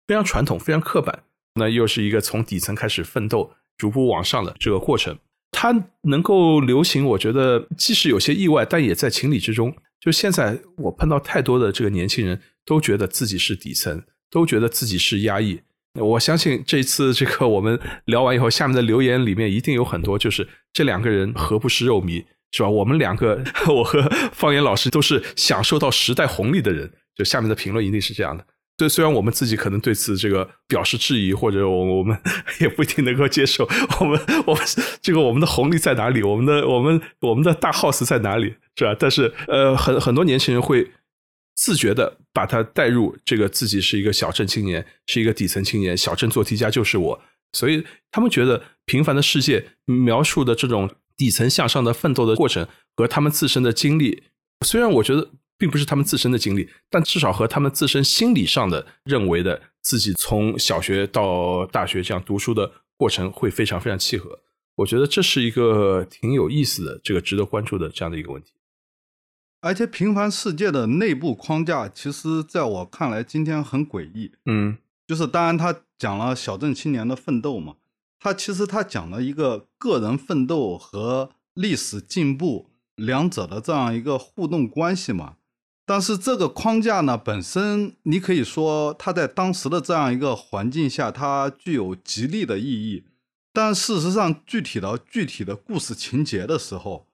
非常传统、非常刻板。那又是一个从底层开始奋斗、逐步往上的这个过程。它能够流行，我觉得即使有些意外，但也在情理之中。就现在我碰到太多的这个年轻人，都觉得自己是底层，都觉得自己是压抑。我相信这次这个我们聊完以后，下面的留言里面一定有很多，就是这两个人何不是肉糜，是吧？我们两个，我和方言老师都是享受到时代红利的人，就下面的评论一定是这样的。对，虽然我们自己可能对此这个表示质疑，或者我我们 也不一定能够接受，我们我们这个我们的红利在哪里？我们的我们我们的大 house 在哪里？是吧？但是呃，很很多年轻人会自觉的把它带入这个自己是一个小镇青年，是一个底层青年，小镇做题家就是我，所以他们觉得平凡的世界描述的这种底层向上的奋斗的过程和他们自身的经历，虽然我觉得。并不是他们自身的经历，但至少和他们自身心理上的认为的自己从小学到大学这样读书的过程会非常非常契合。我觉得这是一个挺有意思的、这个值得关注的这样的一个问题。而且，平凡世界的内部框架，其实在我看来，今天很诡异。嗯，就是当然他讲了小镇青年的奋斗嘛，他其实他讲了一个个人奋斗和历史进步两者的这样一个互动关系嘛。但是这个框架呢，本身你可以说它在当时的这样一个环境下，它具有极利的意义。但事实上，具体到具体的故事情节的时候，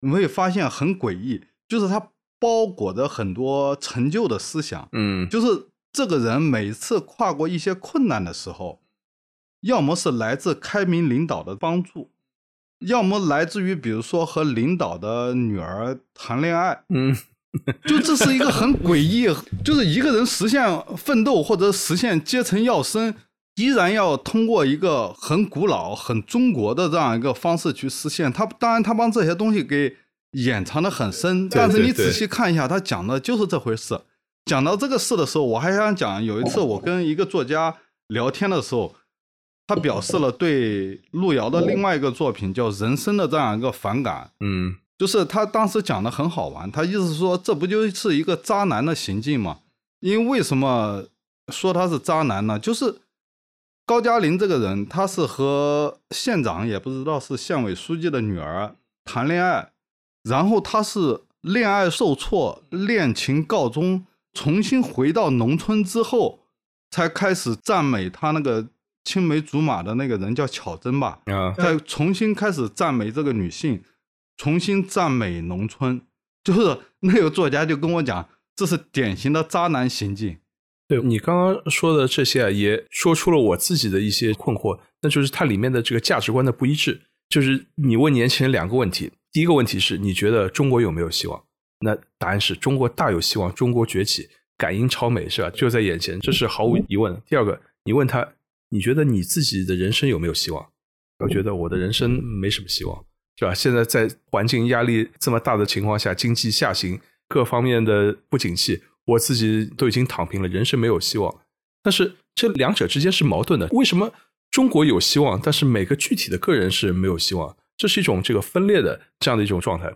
你会发现很诡异，就是它包裹着很多陈旧的思想。嗯，就是这个人每次跨过一些困难的时候，要么是来自开明领导的帮助，要么来自于比如说和领导的女儿谈恋爱。嗯。就这是一个很诡异，就是一个人实现奋斗或者实现阶层要升，依然要通过一个很古老、很中国的这样一个方式去实现。他当然他帮这些东西给掩藏的很深，但是你仔细看一下，他讲的就是这回事。讲到这个事的时候，我还想讲，有一次我跟一个作家聊天的时候，他表示了对路遥的另外一个作品叫《人生》的这样一个反感。嗯。就是他当时讲的很好玩，他意思是说这不就是一个渣男的行径吗？因为为什么说他是渣男呢？就是高加林这个人，他是和县长也不知道是县委书记的女儿谈恋爱，然后他是恋爱受挫，恋情告终，重新回到农村之后，才开始赞美他那个青梅竹马的那个人叫巧珍吧？啊，再重新开始赞美这个女性。重新赞美农村，就是那个作家就跟我讲，这是典型的渣男行径。对你刚刚说的这些啊，也说出了我自己的一些困惑，那就是它里面的这个价值观的不一致。就是你问年轻人两个问题，第一个问题是你觉得中国有没有希望？那答案是中国大有希望，中国崛起，感应超美，是吧？就在眼前，这是毫无疑问。第二个，你问他，你觉得你自己的人生有没有希望？我觉得我的人生没什么希望。是吧？现在在环境压力这么大的情况下，经济下行，各方面的不景气，我自己都已经躺平了，人生没有希望。但是这两者之间是矛盾的。为什么中国有希望，但是每个具体的个人是没有希望？这是一种这个分裂的这样的一种状态。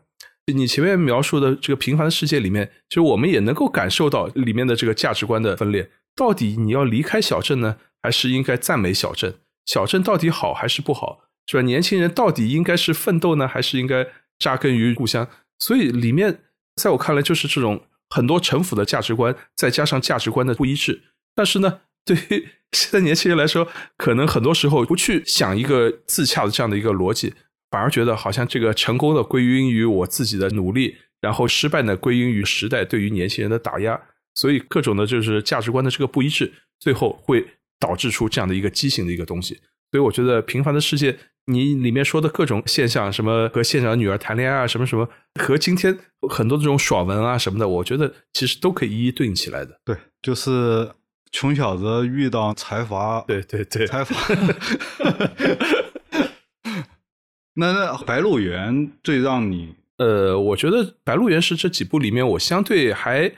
你前面描述的这个平凡的世界里面，其实我们也能够感受到里面的这个价值观的分裂。到底你要离开小镇呢，还是应该赞美小镇？小镇到底好还是不好？是吧？年轻人到底应该是奋斗呢，还是应该扎根于故乡？所以里面，在我看来，就是这种很多城府的价值观，再加上价值观的不一致。但是呢，对于 现在年轻人来说，可能很多时候不去想一个自洽的这样的一个逻辑，反而觉得好像这个成功的归因于我自己的努力，然后失败呢归因于时代对于年轻人的打压。所以各种的就是价值观的这个不一致，最后会导致出这样的一个畸形的一个东西。所以我觉得《平凡的世界》。你里面说的各种现象，什么和县长女儿谈恋爱啊，什么什么，和今天很多这种爽文啊什么的，我觉得其实都可以一一对应起来的。对，就是穷小子遇到财阀，对对对，财阀。那那《白鹿原》最让你呃，我觉得《白鹿原》是这几部里面我相对还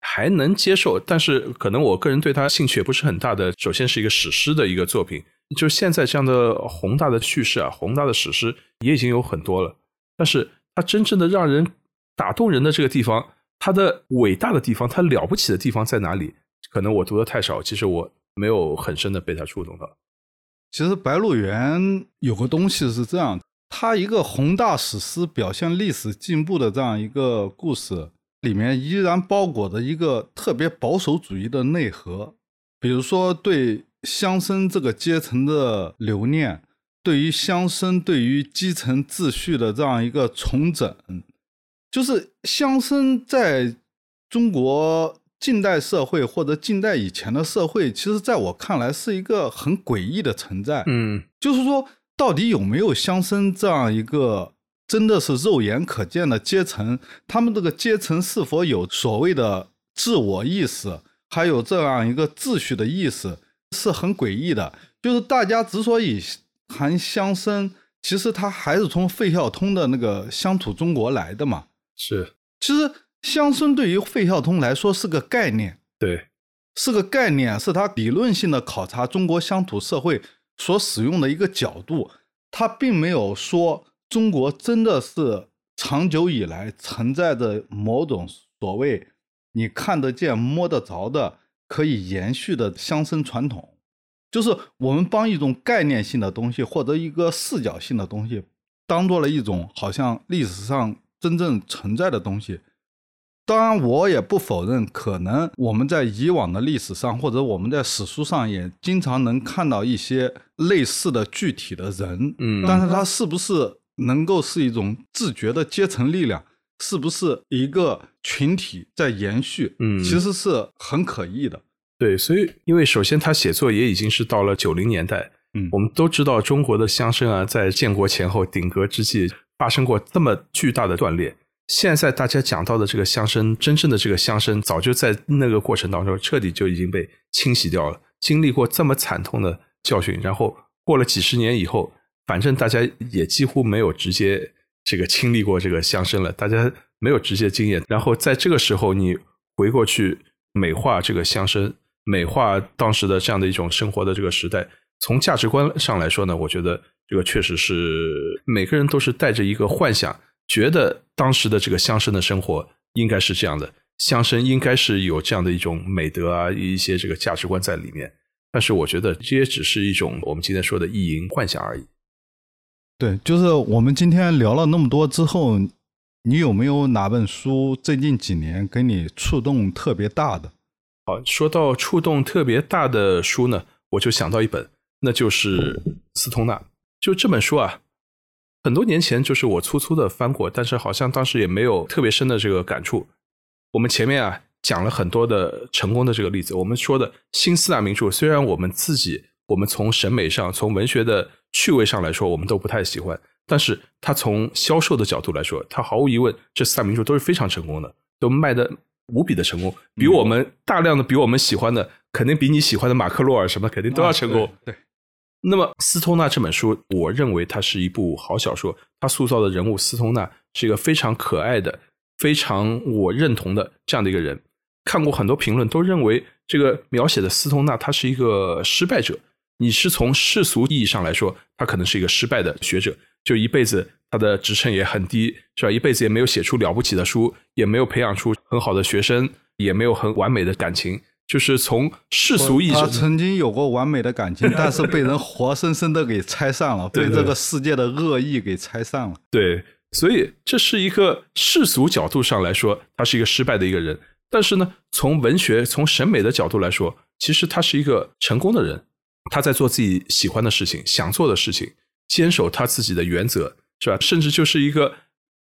还能接受，但是可能我个人对他兴趣也不是很大的。首先是一个史诗的一个作品，就现在这样的宏大的叙事啊，宏大的史诗也已经有很多了，但是它真正的让人打动人的这个地方，它的伟大的地方，它了不起的地方在哪里？可能我读的太少，其实我没有很深的被他触动到。其实《白鹿原》有个东西是这样，它一个宏大史诗表现历史进步的这样一个故事，里面依然包裹着一个特别保守主义的内核。比如说对乡绅这个阶层的留念，对于乡绅对于基层秩序的这样一个重整，就是乡绅在中国。近代社会或者近代以前的社会，其实在我看来是一个很诡异的存在。嗯，就是说，到底有没有乡绅这样一个真的是肉眼可见的阶层？他们这个阶层是否有所谓的自我意识，还有这样一个秩序的意识，是很诡异的。就是大家之所以谈乡绅，其实他还是从费孝通的那个乡土中国来的嘛。是，其实。乡绅对于费孝通来说是个概念，对，是个概念，是他理论性的考察中国乡土社会所使用的一个角度。他并没有说中国真的是长久以来存在着某种所谓你看得见、摸得着的可以延续的乡绅传统，就是我们帮一种概念性的东西或者一个视角性的东西，当做了一种好像历史上真正存在的东西。当然，我也不否认，可能我们在以往的历史上，或者我们在史书上，也经常能看到一些类似的具体的人。嗯，但是它是不是能够是一种自觉的阶层力量，是不是一个群体在延续？嗯，其实是很可疑的。对，所以因为首先他写作也已经是到了九零年代。嗯，我们都知道中国的乡绅啊，在建国前后鼎革之际，发生过这么巨大的断裂。现在大家讲到的这个乡绅，真正的这个乡绅，早就在那个过程当中彻底就已经被清洗掉了。经历过这么惨痛的教训，然后过了几十年以后，反正大家也几乎没有直接这个经历过这个乡绅了，大家没有直接经验。然后在这个时候，你回过去美化这个乡绅，美化当时的这样的一种生活的这个时代，从价值观上来说呢，我觉得这个确实是每个人都是带着一个幻想。觉得当时的这个乡绅的生活应该是这样的，乡绅应该是有这样的一种美德啊，一些这个价值观在里面。但是我觉得这也只是一种我们今天说的意淫幻想而已。对，就是我们今天聊了那么多之后，你有没有哪本书最近几年给你触动特别大的？好，说到触动特别大的书呢，我就想到一本，那就是斯通纳。就这本书啊。很多年前，就是我粗粗的翻过，但是好像当时也没有特别深的这个感触。我们前面啊讲了很多的成功的这个例子，我们说的新四大名著，虽然我们自己，我们从审美上、从文学的趣味上来说，我们都不太喜欢，但是它从销售的角度来说，它毫无疑问，这四大名著都是非常成功的，都卖的无比的成功，比我们大量的比我们喜欢的，肯定比你喜欢的马克洛尔什么肯定都要成功。对。那么斯通纳这本书，我认为它是一部好小说。他塑造的人物斯通纳是一个非常可爱的、非常我认同的这样的一个人。看过很多评论，都认为这个描写的斯通纳他是一个失败者。你是从世俗意义上来说，他可能是一个失败的学者，就一辈子他的职称也很低，是吧？一辈子也没有写出了不起的书，也没有培养出很好的学生，也没有很完美的感情。就是从世俗意义上，他曾经有过完美的感情，但是被人活生生的给拆散了，被这个世界的恶意给拆散了。对，所以这是一个世俗角度上来说，他是一个失败的一个人。但是呢，从文学、从审美的角度来说，其实他是一个成功的人。他在做自己喜欢的事情、想做的事情，坚守他自己的原则，是吧？甚至就是一个。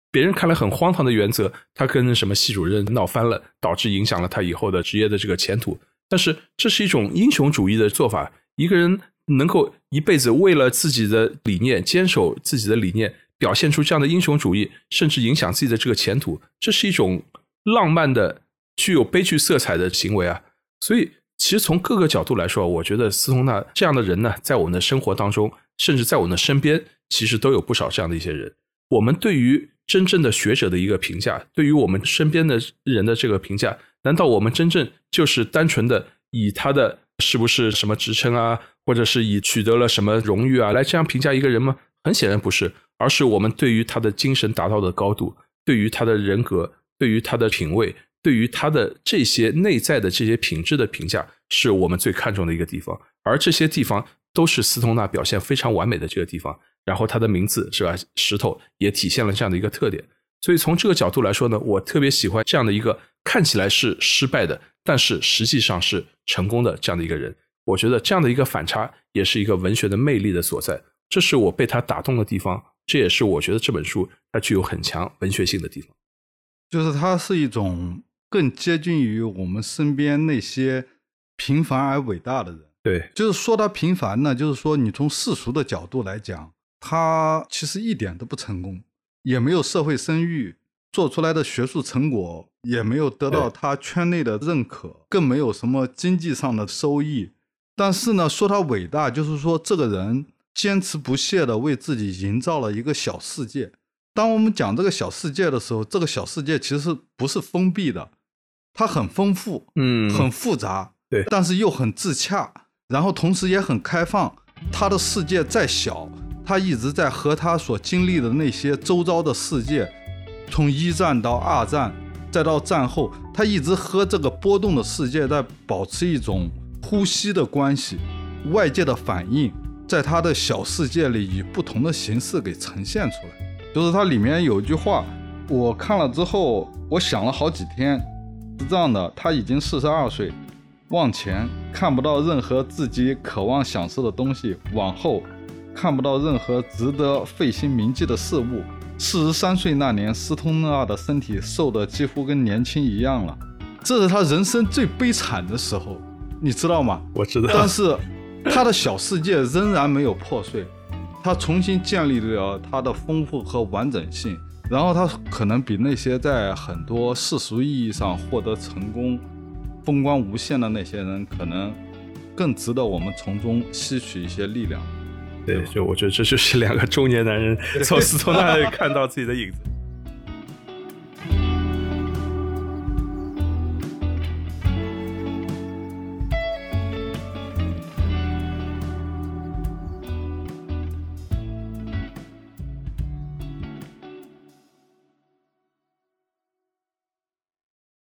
别人看来很荒唐的原则，他跟什么系主任闹翻了，导致影响了他以后的职业的这个前途。但是这是一种英雄主义的做法。一个人能够一辈子为了自己的理念坚守自己的理念，表现出这样的英雄主义，甚至影响自己的这个前途，这是一种浪漫的、具有悲剧色彩的行为啊！所以其实从各个角度来说，我觉得斯通纳这样的人呢，在我们的生活当中，甚至在我们的身边，其实都有不少这样的一些人。我们对于真正的学者的一个评价，对于我们身边的人的这个评价，难道我们真正就是单纯的以他的是不是什么职称啊，或者是以取得了什么荣誉啊来这样评价一个人吗？很显然不是，而是我们对于他的精神达到的高度，对于他的人格，对于他的品味。对于他的这些内在的这些品质的评价，是我们最看重的一个地方，而这些地方都是斯通纳表现非常完美的这个地方。然后他的名字是吧，石头也体现了这样的一个特点。所以从这个角度来说呢，我特别喜欢这样的一个看起来是失败的，但是实际上是成功的这样的一个人。我觉得这样的一个反差也是一个文学的魅力的所在，这是我被他打动的地方，这也是我觉得这本书它具有很强文学性的地方，就是它是一种。更接近于我们身边那些平凡而伟大的人。对，就是说他平凡呢，就是说你从世俗的角度来讲，他其实一点都不成功，也没有社会声誉，做出来的学术成果也没有得到他圈内的认可，更没有什么经济上的收益。但是呢，说他伟大，就是说这个人坚持不懈的为自己营造了一个小世界。当我们讲这个小世界的时候，这个小世界其实不是封闭的。它很丰富，嗯，很复杂，对，但是又很自洽，然后同时也很开放。他的世界再小，他一直在和他所经历的那些周遭的世界，从一战到二战，再到战后，他一直和这个波动的世界在保持一种呼吸的关系。外界的反应，在他的小世界里以不同的形式给呈现出来。就是它里面有一句话，我看了之后，我想了好几天。是这样的，他已经四十二岁，往前看不到任何自己渴望享受的东西，往后看不到任何值得费心铭记的事物。四十三岁那年，斯通纳的身体瘦得几乎跟年轻一样了，这是他人生最悲惨的时候，你知道吗？我知道。但是他的小世界仍然没有破碎，他重新建立了他的丰富和完整性。然后他可能比那些在很多世俗意义上获得成功、风光无限的那些人，可能更值得我们从中吸取一些力量。对，就我觉得这就是两个中年男人从斯托纳看到自己的影子。